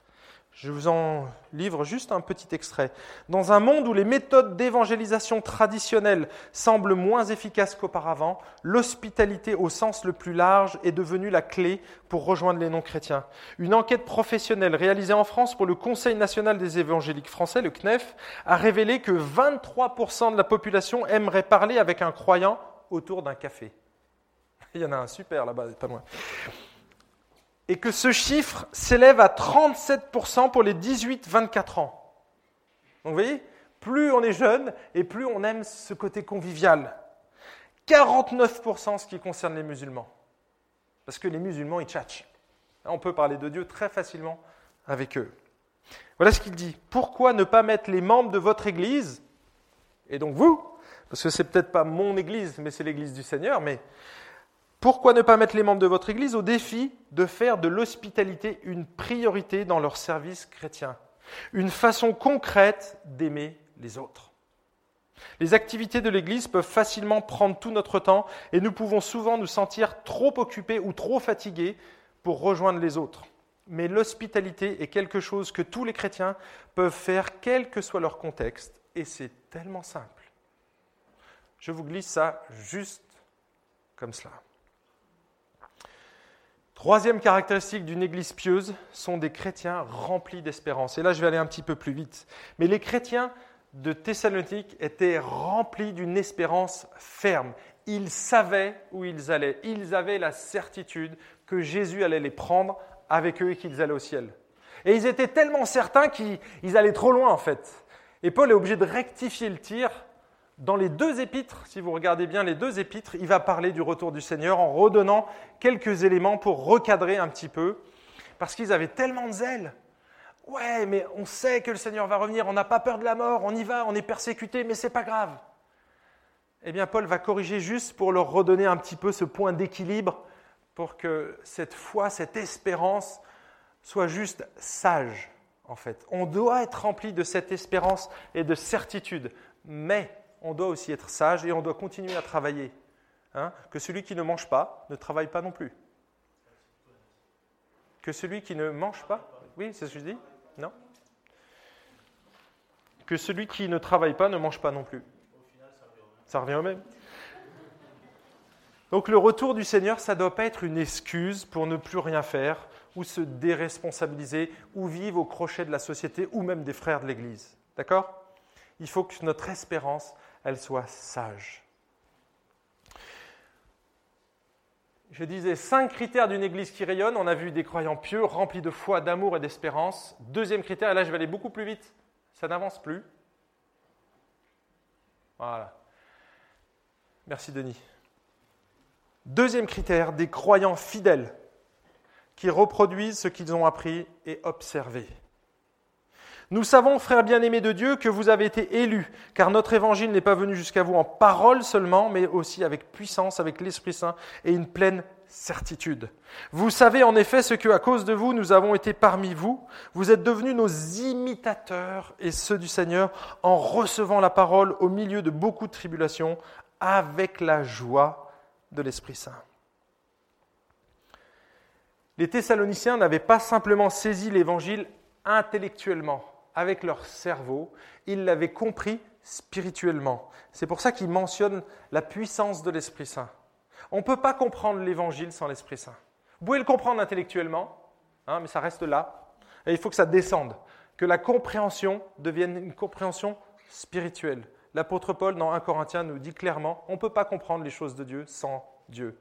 [SPEAKER 1] Je vous en livre juste un petit extrait. Dans un monde où les méthodes d'évangélisation traditionnelles semblent moins efficaces qu'auparavant, l'hospitalité au sens le plus large est devenue la clé pour rejoindre les non-chrétiens. Une enquête professionnelle réalisée en France pour le Conseil national des évangéliques français, le CNEF, a révélé que 23% de la population aimerait parler avec un croyant autour d'un café. Il y en a un super là-bas, pas loin et que ce chiffre s'élève à 37% pour les 18-24 ans. Donc vous voyez, plus on est jeune et plus on aime ce côté convivial. 49% ce qui concerne les musulmans. Parce que les musulmans, ils tchatchent. On peut parler de Dieu très facilement avec eux. Voilà ce qu'il dit. Pourquoi ne pas mettre les membres de votre Église, et donc vous, parce que c'est peut-être pas mon Église, mais c'est l'Église du Seigneur, mais pourquoi ne pas mettre les membres de votre Église au défi de faire de l'hospitalité une priorité dans leur service chrétien, une façon concrète d'aimer les autres Les activités de l'Église peuvent facilement prendre tout notre temps et nous pouvons souvent nous sentir trop occupés ou trop fatigués pour rejoindre les autres. Mais l'hospitalité est quelque chose que tous les chrétiens peuvent faire quel que soit leur contexte et c'est tellement simple. Je vous glisse ça juste comme cela. Troisième caractéristique d'une église pieuse sont des chrétiens remplis d'espérance. Et là, je vais aller un petit peu plus vite. Mais les chrétiens de Thessalonique étaient remplis d'une espérance ferme. Ils savaient où ils allaient. Ils avaient la certitude que Jésus allait les prendre avec eux et qu'ils allaient au ciel. Et ils étaient tellement certains qu'ils allaient trop loin, en fait. Et Paul est obligé de rectifier le tir dans les deux épîtres, si vous regardez bien les deux épîtres, il va parler du retour du Seigneur en redonnant quelques éléments pour recadrer un petit peu, parce qu'ils avaient tellement de zèle. Ouais, mais on sait que le Seigneur va revenir, on n'a pas peur de la mort, on y va, on est persécuté, mais c'est pas grave. Eh bien, Paul va corriger juste pour leur redonner un petit peu ce point d'équilibre, pour que cette foi, cette espérance soit juste sage, en fait. On doit être rempli de cette espérance et de certitude, mais on doit aussi être sage et on doit continuer à travailler. Hein. que celui qui ne mange pas ne travaille pas non plus. Que celui qui ne mange pas, oui, c'est ce que je dis Non? Que celui qui ne travaille pas ne mange pas non plus. Ça revient au même. Donc le retour du Seigneur, ça ne doit pas être une excuse pour ne plus rien faire, ou se déresponsabiliser, ou vivre au crochet de la société, ou même des frères de l'Église. D'accord? Il faut que notre espérance, elle soit sage. Je disais cinq critères d'une église qui rayonne. On a vu des croyants pieux, remplis de foi, d'amour et d'espérance. Deuxième critère, et là je vais aller beaucoup plus vite, ça n'avance plus. Voilà. Merci Denis. Deuxième critère, des croyants fidèles qui reproduisent ce qu'ils ont appris et observé. Nous savons, frères bien-aimés de Dieu, que vous avez été élus, car notre évangile n'est pas venu jusqu'à vous en parole seulement, mais aussi avec puissance, avec l'Esprit Saint et une pleine certitude. Vous savez en effet ce que, à cause de vous, nous avons été parmi vous. Vous êtes devenus nos imitateurs et ceux du Seigneur en recevant la parole au milieu de beaucoup de tribulations avec la joie de l'Esprit Saint. Les Thessaloniciens n'avaient pas simplement saisi l'évangile intellectuellement, avec leur cerveau, ils l'avaient compris spirituellement. C'est pour ça qu'ils mentionnent la puissance de l'Esprit Saint. On ne peut pas comprendre l'évangile sans l'Esprit Saint. Vous pouvez le comprendre intellectuellement, hein, mais ça reste là. Et il faut que ça descende, que la compréhension devienne une compréhension spirituelle. L'apôtre Paul, dans 1 Corinthiens, nous dit clairement, on ne peut pas comprendre les choses de Dieu sans Dieu.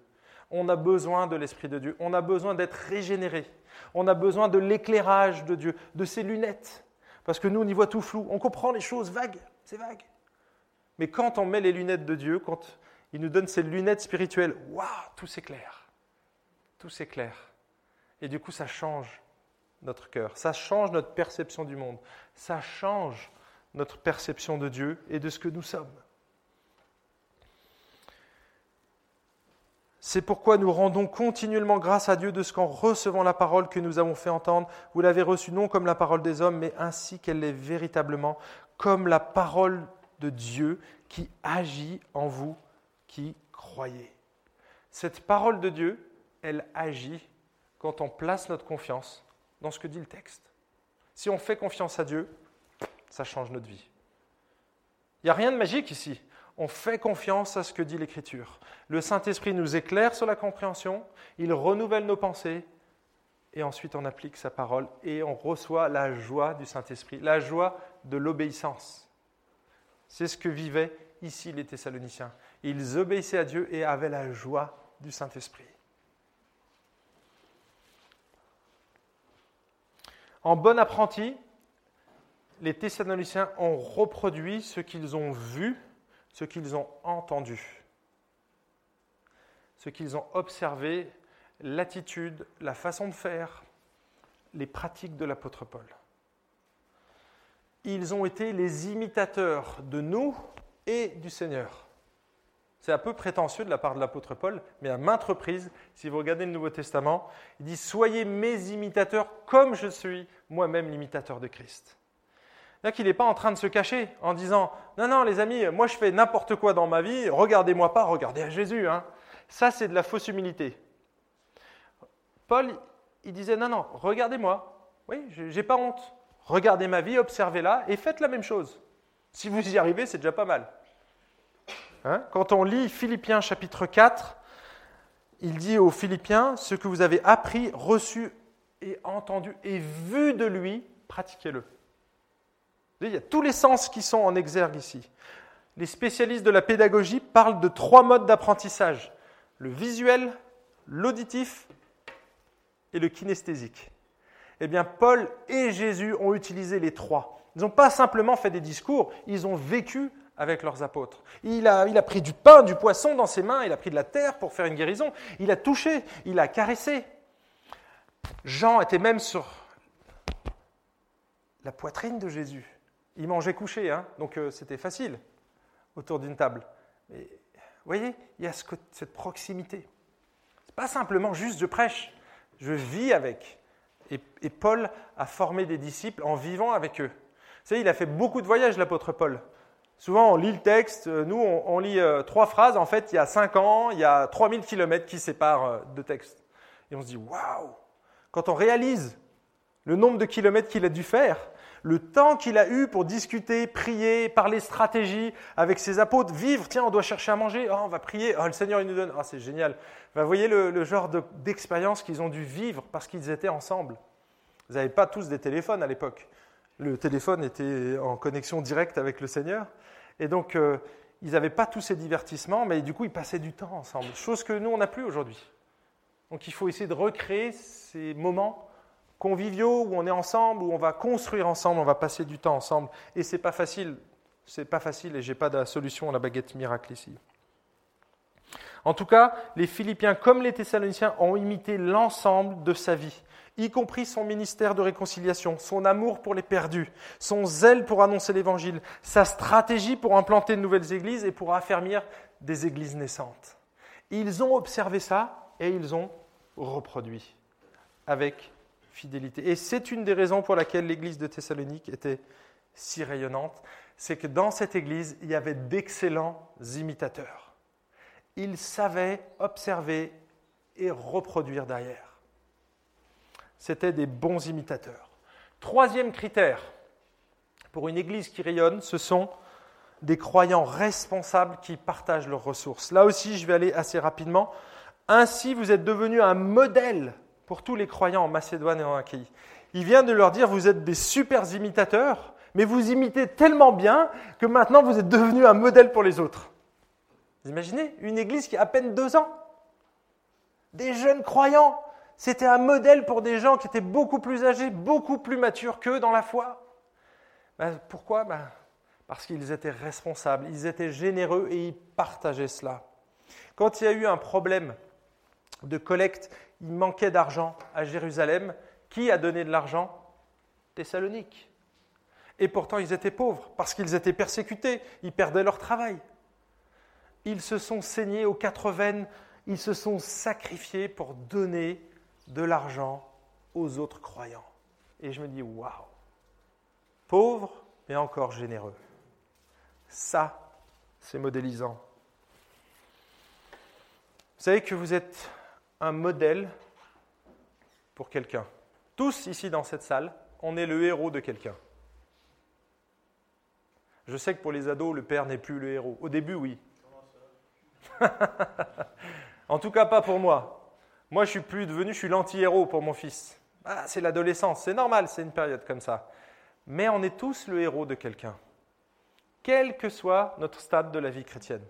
[SPEAKER 1] On a besoin de l'Esprit de Dieu, on a besoin d'être régénéré, on a besoin de l'éclairage de Dieu, de ses lunettes. Parce que nous, on y voit tout flou, on comprend les choses vagues, c'est vague. Mais quand on met les lunettes de Dieu, quand il nous donne ces lunettes spirituelles, waouh, tout s'éclaire. Tout s'éclaire. Et du coup, ça change notre cœur, ça change notre perception du monde, ça change notre perception de Dieu et de ce que nous sommes. C'est pourquoi nous rendons continuellement grâce à Dieu de ce qu'en recevant la parole que nous avons fait entendre, vous l'avez reçue non comme la parole des hommes, mais ainsi qu'elle l'est véritablement, comme la parole de Dieu qui agit en vous qui croyez. Cette parole de Dieu, elle agit quand on place notre confiance dans ce que dit le texte. Si on fait confiance à Dieu, ça change notre vie. Il n'y a rien de magique ici. On fait confiance à ce que dit l'Écriture. Le Saint-Esprit nous éclaire sur la compréhension, il renouvelle nos pensées, et ensuite on applique sa parole et on reçoit la joie du Saint-Esprit, la joie de l'obéissance. C'est ce que vivaient ici les Thessaloniciens. Ils obéissaient à Dieu et avaient la joie du Saint-Esprit. En bon apprenti, les Thessaloniciens ont reproduit ce qu'ils ont vu, ce qu'ils ont entendu, ce qu'ils ont observé, l'attitude, la façon de faire, les pratiques de l'apôtre Paul. Ils ont été les imitateurs de nous et du Seigneur. C'est un peu prétentieux de la part de l'apôtre Paul, mais à maintes reprises, si vous regardez le Nouveau Testament, il dit Soyez mes imitateurs comme je suis moi-même l'imitateur de Christ. C'est-à-dire qu'il n'est pas en train de se cacher en disant Non, non, les amis, moi je fais n'importe quoi dans ma vie, regardez-moi pas, regardez à Jésus. Hein. Ça, c'est de la fausse humilité. Paul, il disait Non, non, regardez-moi. Oui, je n'ai pas honte. Regardez ma vie, observez-la et faites la même chose. Si vous y arrivez, c'est déjà pas mal. Hein? Quand on lit Philippiens chapitre 4, il dit aux Philippiens, ce que vous avez appris, reçu et entendu et vu de lui, pratiquez-le. Il y a tous les sens qui sont en exergue ici. Les spécialistes de la pédagogie parlent de trois modes d'apprentissage. Le visuel, l'auditif et le kinesthésique. Eh bien, Paul et Jésus ont utilisé les trois. Ils n'ont pas simplement fait des discours, ils ont vécu avec leurs apôtres. Il a, il a pris du pain, du poisson dans ses mains, il a pris de la terre pour faire une guérison, il a touché, il a caressé. Jean était même sur la poitrine de Jésus. Il mangeait couché, hein, donc euh, c'était facile autour d'une table. Mais vous voyez, il y a cette proximité. Ce n'est pas simplement juste je prêche, je vis avec. Et, Paul a formé des disciples en vivant avec eux. Vous savez, il a fait beaucoup de voyages, l'apôtre Paul. Souvent, on lit le texte, euh, nous, on, lit euh, trois phrases. En fait, il y a cinq ans, il y a 3000 kilomètres qui séparent euh, deux textes. Et on se dit, waouh Quand on réalise le nombre de kilomètres qu'il a dû faire, le temps qu'il a eu pour discuter, prier, parler stratégie avec ses apôtres, vivre, tiens, on doit chercher à manger, oh, on va prier, oh, le Seigneur il nous donne, oh, c'est génial. vous voyez le, genre d'expérience qu'ils ont dû vivre parce qu'ils étaient ensemble. Vous n'avez pas tous des téléphones à l'époque. Le téléphone était en connexion directe avec le Seigneur. Et donc, euh, ils n'avaient pas tous ces divertissements, mais du coup, ils passaient du temps ensemble, chose que nous, on n'a plus aujourd'hui. Donc, il faut essayer de recréer ces moments conviviaux où on est ensemble, où on va construire ensemble, on va passer du temps ensemble. Et c'est pas facile, c'est pas facile, et j'ai pas de solution à la baguette miracle ici. En tout cas, les Philippiens, comme les Thessaloniciens, ont imité l'ensemble de sa vie y compris son ministère de réconciliation, son amour pour les perdus, son zèle pour annoncer l'Évangile, sa stratégie pour implanter de nouvelles églises et pour affermir des églises naissantes. Ils ont observé ça et ils ont reproduit avec Et c'est une des raisons pour laquelle l'église de Thessalonique était si rayonnante, c'est que dans cette église, il y avait d'excellents imitateurs. Ils savaient observer et reproduire derrière. C'était des bons imitateurs. Troisième critère pour une Église qui rayonne, ce sont des croyants responsables qui partagent leurs ressources. Là aussi, je vais aller assez rapidement. Ainsi, vous êtes devenus un modèle pour tous les croyants en Macédoine et en Achaïe. Il vient de leur dire, vous êtes des super imitateurs, mais vous imitez tellement bien que maintenant vous êtes devenus un modèle pour les autres. Vous imaginez une église qui a à peine deux ans? Des jeunes croyants. C'était un modèle pour des gens qui étaient beaucoup plus âgés, beaucoup plus matures qu'eux dans la foi. Ben, pourquoi? Ben, Parce qu'ils étaient responsables, ils étaient généreux et ils partageaient cela. Quand il y a eu un problème de collecte, il manquait d'argent à Jérusalem, qui a donné de l'argent? Thessalonique. Et pourtant, ils étaient pauvres, parce qu'ils étaient persécutés, ils perdaient leur travail. Ils se sont saignés aux quatre veines, ils se sont sacrifiés pour donner de l'argent aux autres croyants. Et je me dis, waouh, pauvres, mais encore généreux. Ça, c'est modélisant. Vous savez que vous êtes un modèle pour quelqu'un. Tous ici dans cette salle, on est le héros de quelqu'un. Je sais que pour les ados, le père n'est plus le héros. Au début, oui. en tout cas, pas pour moi. Moi, je suis plus devenu, je suis l'anti-héros pour mon fils. Ah, c'est l'adolescence, c'est normal, c'est une période comme ça. Mais on est tous le héros de quelqu'un, quel que soit notre stade de la vie chrétienne.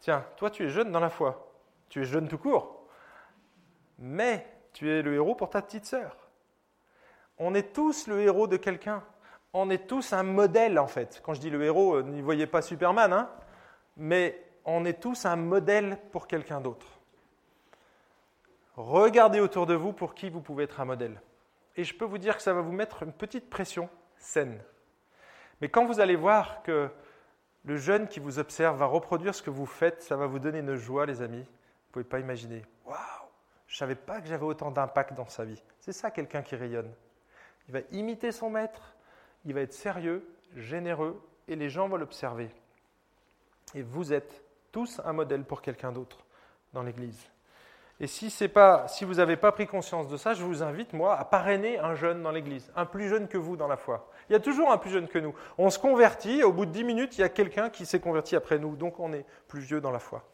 [SPEAKER 1] Tiens, toi, tu es jeune dans la foi. Tu es jeune tout court. Mais tu es le héros pour ta petite sœur. On est tous le héros de quelqu'un on est tous un modèle en fait. Quand je dis le héros, euh, n'y voyez pas Superman, hein, mais on est tous un modèle pour quelqu'un d'autre. Regardez autour de vous pour qui vous pouvez être un modèle. Et je peux vous dire que ça va vous mettre une petite pression saine. Mais quand vous allez voir que le jeune qui vous observe va reproduire ce que vous faites, ça va vous donner une joie, les amis. Vous ne pouvez pas imaginer. Waouh Je ne savais pas que j'avais autant d'impact dans sa vie. C'est ça quelqu'un qui rayonne. Il va imiter son maître, il va être sérieux, généreux, et les gens vont l'observer. Et vous êtes tous un modèle pour quelqu'un d'autre dans l'Église. Et si, pas, si vous n'avez pas pris conscience de ça, je vous invite, moi, à parrainer un jeune dans l'Église, un plus jeune que vous dans la foi. Il y a toujours un plus jeune que nous. On se convertit, au bout de dix minutes, il y a quelqu'un qui s'est converti après nous, donc on est plus vieux dans la foi.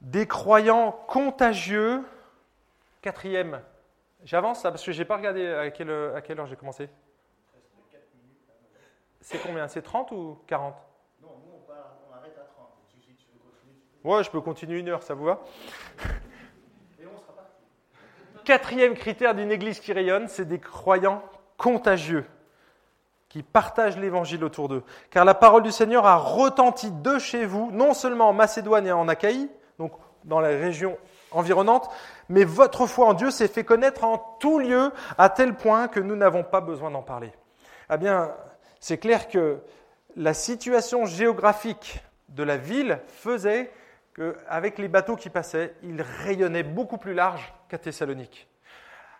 [SPEAKER 1] Des croyants contagieux, quatrième J'avance parce que je n'ai pas regardé à quelle, à quelle heure j'ai commencé. C'est combien? C'est 30 ou 40 Non, nous on, arrête à 30. Ouais, je peux continuer une heure, ça vous va? Et on sera parti. Quatrième critère d'une église qui rayonne, c'est des croyants contagieux qui partagent l'évangile autour d'eux. Car la parole du Seigneur a retenti de chez vous, non seulement en Macédoine et en Achaïe, donc dans la région environnante, mais votre foi en Dieu s'est fait connaître en tout lieu à tel point que nous n'avons pas besoin d'en parler. Eh bien, c'est clair que la situation géographique de la ville faisait qu'avec les bateaux qui passaient, ils rayonnaient beaucoup plus large qu'à Thessalonique.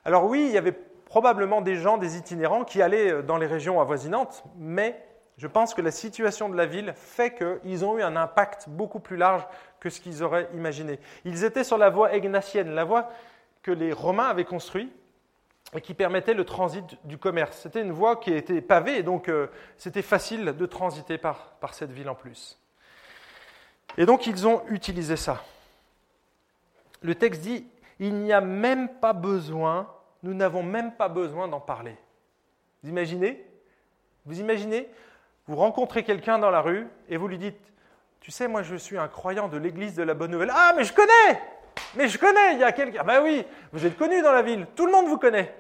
[SPEAKER 1] Alors oui, il y avait probablement des gens, des itinérants qui allaient dans les régions avoisinantes, mais je pense que la situation de la ville fait qu'ils ont eu un impact beaucoup plus large que ce qu'ils auraient imaginé. Ils étaient sur la voie ignatienne, la voie que les Romains avaient construite et qui permettait le transit du commerce. C'était une voie qui était pavée et donc euh, c'était facile de transiter par, par cette ville en plus. Et donc ils ont utilisé ça. Le texte dit, il n'y a même pas besoin, nous n'avons même pas besoin d'en parler. Vous imaginez? Vous imaginez? Vous rencontrez quelqu'un dans la rue et vous lui dites, tu sais, moi je suis un croyant de l'église de la bonne nouvelle. Ah, mais je connais Mais je connais, il y a quelqu'un. Ben oui, vous êtes connu dans la ville, tout le monde vous connaît.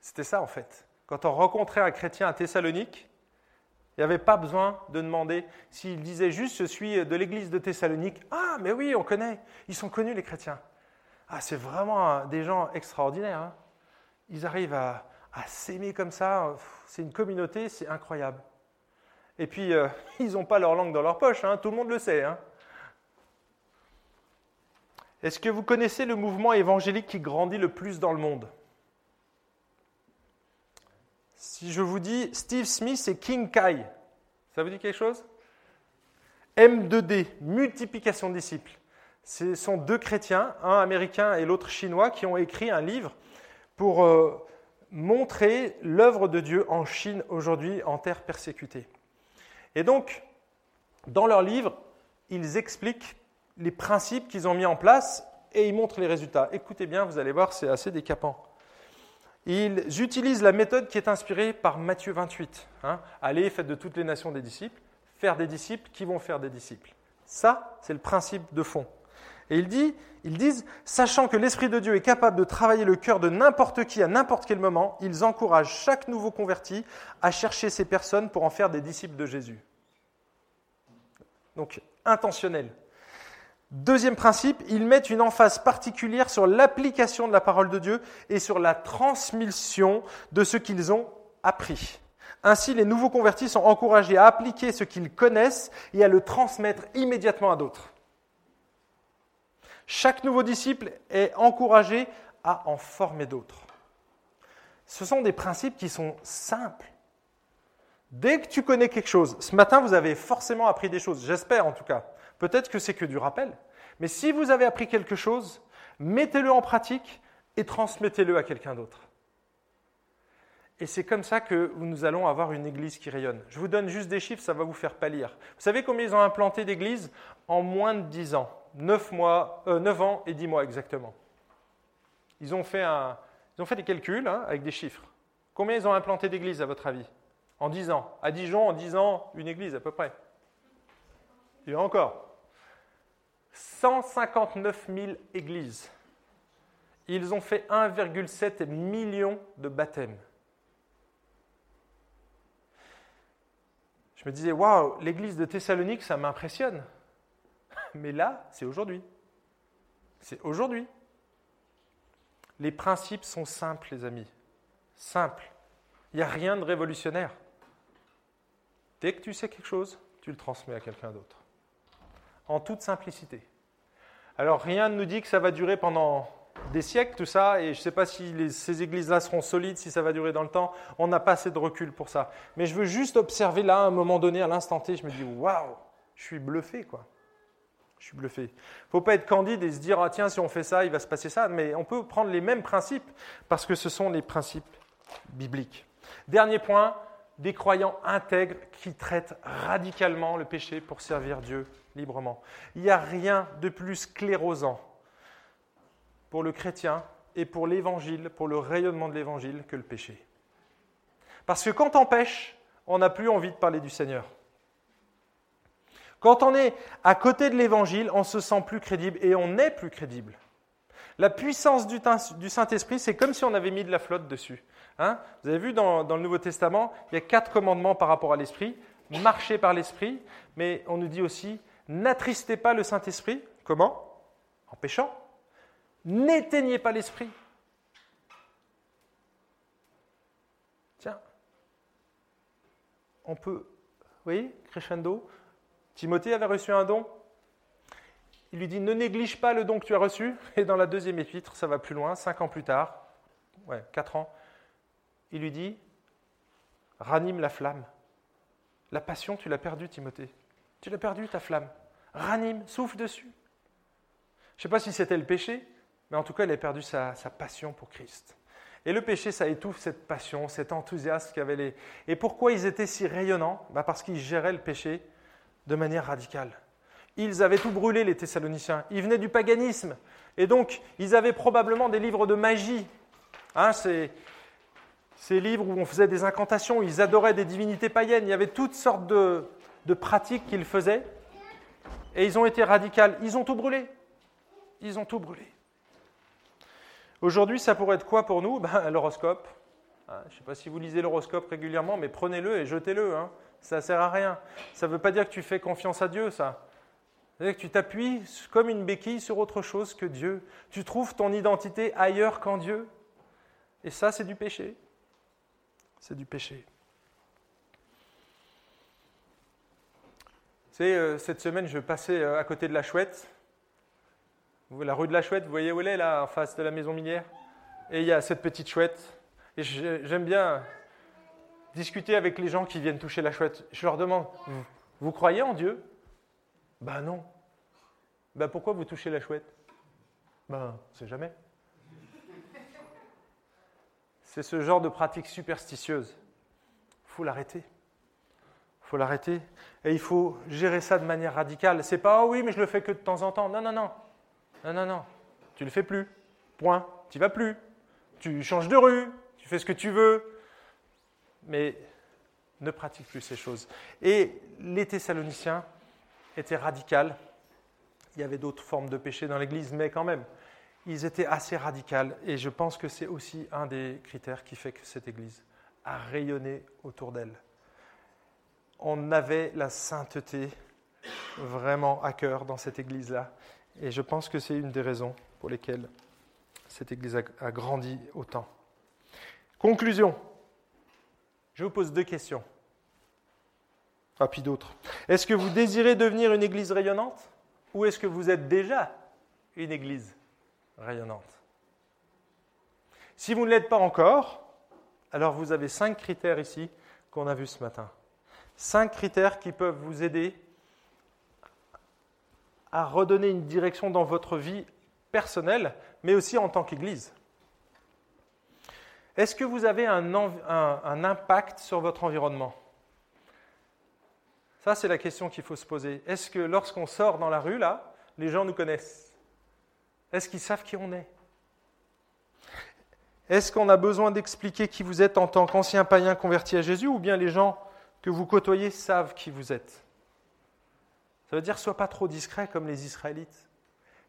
[SPEAKER 1] C'était ça en fait. Quand on rencontrait un chrétien à Thessalonique, il n'y avait pas besoin de demander s'il disait juste je suis de l'église de Thessalonique. Ah, mais oui, on connaît. Ils sont connus les chrétiens. Ah, c'est vraiment des gens extraordinaires. Hein. Ils arrivent à s'aimer comme ça. C'est une communauté, c'est incroyable. Et puis, euh, ils n'ont pas leur langue dans leur poche, hein, tout le monde le sait. Hein. Est-ce que vous connaissez le mouvement évangélique qui grandit le plus dans le monde? Si je vous dis Steve Smith et King Kai, ça vous dit quelque chose? M2D, multiplication de disciples. Ce sont deux chrétiens, un américain et l'autre chinois, qui ont écrit un livre pour euh, montrer l'œuvre de Dieu en Chine aujourd'hui, en terre persécutée. Et donc, dans leur livre, ils expliquent les principes qu'ils ont mis en place et ils montrent les résultats. Écoutez bien, vous allez voir, c'est assez décapant. Ils utilisent la méthode qui est inspirée par Matthieu 28. Hein. Allez, faites de toutes les nations des disciples, faire des disciples qui vont faire des disciples. Ça, c'est le principe de fond. Et ils disent, sachant que l'Esprit de Dieu est capable de travailler le cœur de n'importe qui à n'importe quel moment, ils encouragent chaque nouveau converti à chercher ces personnes pour en faire des disciples de Jésus. Donc, intentionnel. Deuxième principe, ils mettent une emphase particulière sur l'application de la parole de Dieu et sur la transmission de ce qu'ils ont appris. Ainsi, les nouveaux convertis sont encouragés à appliquer ce qu'ils connaissent et à le transmettre immédiatement à d'autres. Chaque nouveau disciple est encouragé à en former d'autres. Ce sont des principes qui sont simples. Dès que tu connais quelque chose, ce matin vous avez forcément appris des choses, j'espère en tout cas. Peut-être que c'est que du rappel. Mais si vous avez appris quelque chose, mettez-le en pratique et transmettez-le à quelqu'un d'autre. Et c'est comme ça que nous allons avoir une église qui rayonne. Je vous donne juste des chiffres, ça va vous faire pâlir. Vous savez combien ils ont implanté d'églises en moins de 10 ans? 9, mois, 9 euh, ans et 10 mois exactement. Ils ont fait, un, ils ont fait des calculs hein, avec des chiffres. Combien ils ont implanté d'églises à votre avis? En 10 ans. À Dijon, en 10 ans, une église à peu près. A encore. 159 000 églises. Ils ont fait 1,7 million de baptêmes. Je me disais, waouh, l'église de Thessalonique, ça m'impressionne. Mais là, c'est aujourd'hui. C'est aujourd'hui. Les principes sont simples, les amis. Simples. Il n'y a rien de révolutionnaire. Dès que tu sais quelque chose, tu le transmets à quelqu'un d'autre en toute simplicité. Alors rien ne nous dit que ça va durer pendant des siècles, tout ça, et je ne sais pas si ces églises-là seront solides, si ça va durer dans le temps, on n'a pas assez de recul pour ça. Mais je veux juste observer là, à un moment donné, à l'instant T, je me dis, waouh, je suis bluffé, quoi. Je suis bluffé. Il ne faut pas être candide et se dire, ah tiens, si on fait ça, il va se passer ça, mais on peut prendre les mêmes principes, parce que ce sont les principes bibliques. Dernier point, des croyants intègres qui traitent radicalement le péché pour servir Dieu librement. Il n'y a rien de plus sclérosant pour le chrétien et pour l'évangile, pour le rayonnement de l'évangile, que le péché. Parce que quand on pêche, on n'a plus envie de parler du Seigneur. Quand on est à côté de l'évangile, on se sent plus crédible et on est plus crédible. La puissance du, Saint-Esprit, c'est comme si on avait mis de la flotte dessus. Hein Vous avez vu dans, le Nouveau Testament, il y a quatre commandements par rapport à l'Esprit. Marcher par l'Esprit, mais on nous dit aussi N'attristez pas le Saint-Esprit. Comment? En péchant. N'éteignez pas l'Esprit. Tiens, on peut, voyez, crescendo, Timothée avait reçu un don. Il lui dit, ne néglige pas le don que tu as reçu. Et dans la deuxième épître, ça va plus loin, cinq ans plus tard, ouais, quatre ans, il lui dit, ranime la flamme. La passion, tu l'as perdue, Timothée. Tu l'as perdu, ta flamme. Ranime, souffle dessus. Je ne sais pas si c'était le péché, mais en tout cas, il a perdu sa, passion pour Christ. Et le péché, ça étouffe cette passion, cet enthousiasme qu'avaient les... Et pourquoi ils étaient si rayonnants? Bah Parce qu'ils géraient le péché de manière radicale. Ils avaient tout brûlé, les Thessaloniciens. Ils venaient du paganisme. Et donc, ils avaient probablement des livres de magie. Hein, ces, livres où on faisait des incantations, ils adoraient des divinités païennes. Il y avait toutes sortes de, de pratiques qu'ils faisaient. Et ils ont été radicaux. Ils ont tout brûlé. Ils ont tout brûlé. Aujourd'hui, ça pourrait être quoi pour nous? Ben, L'horoscope. Hein, je ne sais pas si vous lisez l'horoscope régulièrement, mais prenez-le et jetez-le. Hein. Ça sert à rien. Ça ne veut pas dire que tu fais confiance à Dieu, ça. C'est-à-dire que tu t'appuies comme une béquille sur autre chose que Dieu. Tu trouves ton identité ailleurs qu'en Dieu. Et ça, c'est du péché. C'est du péché. C'est euh, cette semaine, je passais euh, à côté de la Chouette. La rue de la Chouette, vous voyez où elle est, là, en face de la maison minière? Et il y a cette petite chouette. Et j'aime bien discuter avec les gens qui viennent toucher la chouette. Je leur demande, vous, croyez en Dieu? Ben non. Ben pourquoi vous touchez la chouette? Ben, c'est jamais. C'est ce genre de pratique superstitieuse. Il faut l'arrêter. Il faut l'arrêter. Et il faut gérer ça de manière radicale. C'est pas, oh oui, mais je le fais que de temps en temps. Non, non, non. Non, non, non. Tu le fais plus. Point. Tu vas plus. Tu changes de rue. Tu fais ce que tu veux. Mais ne pratique plus ces choses. Et les Thessaloniciens étaient radicaux. Il y avait d'autres formes de péché dans l'Église, mais quand même, ils étaient assez radicaux. Et je pense que c'est aussi un des critères qui fait que cette Église a rayonné autour d'elle. On avait la sainteté vraiment à cœur dans cette Église-là. Et je pense que c'est une des raisons pour lesquelles cette Église a grandi autant. Conclusion. Je vous pose deux questions. Ah, puis d'autres. Est-ce que vous désirez devenir une église rayonnante ou est-ce que vous êtes déjà une église rayonnante? Si vous ne l'êtes pas encore, alors vous avez cinq critères ici qu'on a vus ce matin. Cinq critères qui peuvent vous aider à redonner une direction dans votre vie personnelle, mais aussi en tant qu'Église. Est-ce que vous avez un, impact sur votre environnement? Ça, c'est la question qu'il faut se poser. Est-ce que lorsqu'on sort dans la rue, là, les gens nous connaissent? Est-ce qu'ils savent qui on est? Est-ce qu'on a besoin d'expliquer qui vous êtes en tant qu'ancien païen converti à Jésus, ou bien les gens que vous côtoyez savent qui vous êtes? Ça veut dire, sois pas trop discret comme les Israélites.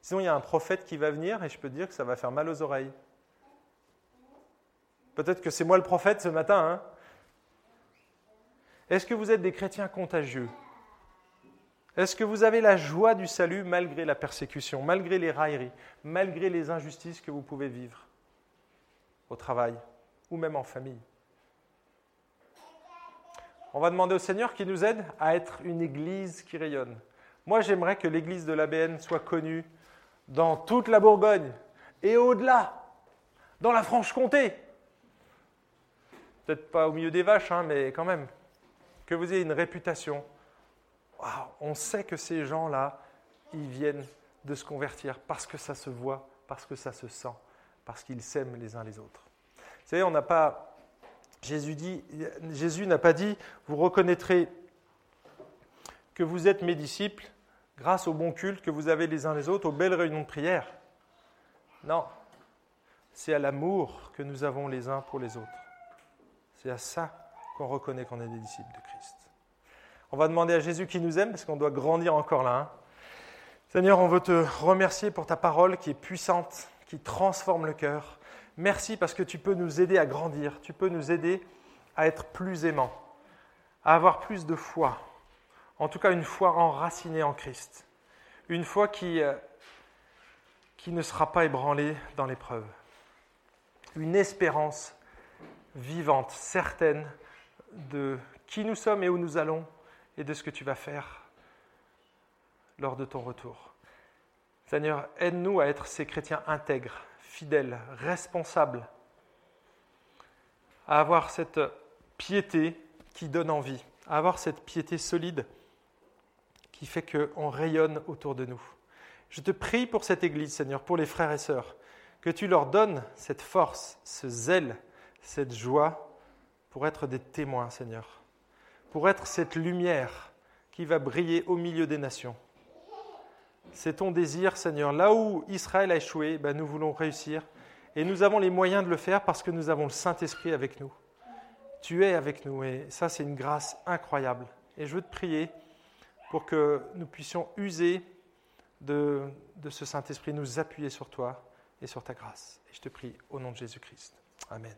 [SPEAKER 1] Sinon, il y a un prophète qui va venir et je peux dire que ça va faire mal aux oreilles. Peut-être que c'est moi le prophète ce matin. Hein. Est-ce que vous êtes des chrétiens contagieux? Est-ce que vous avez la joie du salut malgré la persécution, malgré les railleries, malgré les injustices que vous pouvez vivre? Au travail ou même en famille? On va demander au Seigneur qui nous aide à être une église qui rayonne. Moi, j'aimerais que l'église de l'ABN soit connue dans toute la Bourgogne et au-delà, dans la Franche-Comté, peut-être pas au milieu des vaches, hein, mais quand même, que vous ayez une réputation. on sait que ces gens-là, ils viennent de se convertir parce que ça se voit, parce que ça se sent, parce qu'ils s'aiment les uns les autres. Vous savez, on n'a pas. Jésus, dit, Jésus n'a pas dit Vous reconnaîtrez que vous êtes mes disciples grâce au bon culte que vous avez les uns les autres, aux belles réunions de prière. Non, c'est à l'amour que nous avons les uns pour les autres. C'est à ça qu'on reconnaît qu'on est des disciples de Christ. On va demander à Jésus qui nous aime, parce qu'on doit grandir encore là. Hein. Seigneur, on veut te remercier pour ta parole qui est puissante, qui transforme le cœur. Merci parce que tu peux nous aider à grandir, tu peux nous aider à être plus aimants, à avoir plus de foi. En tout cas, une foi enracinée en Christ. Une foi qui, euh, qui ne sera pas ébranlée dans l'épreuve. Une espérance vivante, certaine de qui nous sommes et où nous allons et de ce que tu vas faire lors de ton retour. Seigneur, aide-nous à être ces chrétiens intègres, fidèles, responsables, à avoir cette piété qui donne envie, à avoir cette piété solide qui fait qu'on rayonne autour de nous. Je te prie pour cette Église, Seigneur, pour les frères et sœurs, que tu leur donnes cette force, ce zèle, cette joie pour être des témoins, Seigneur, pour être cette lumière qui va briller au milieu des nations. C'est ton désir, Seigneur. Là où Israël a échoué, ben nous voulons réussir. Et nous avons les moyens de le faire parce que nous avons le Saint-Esprit avec nous. Tu es avec nous et ça, c'est une grâce incroyable. Et je veux te prier pour que nous puissions user de, de ce Saint-Esprit, nous appuyer sur toi et sur ta grâce. Et je te prie au nom de Jésus-Christ. Amen.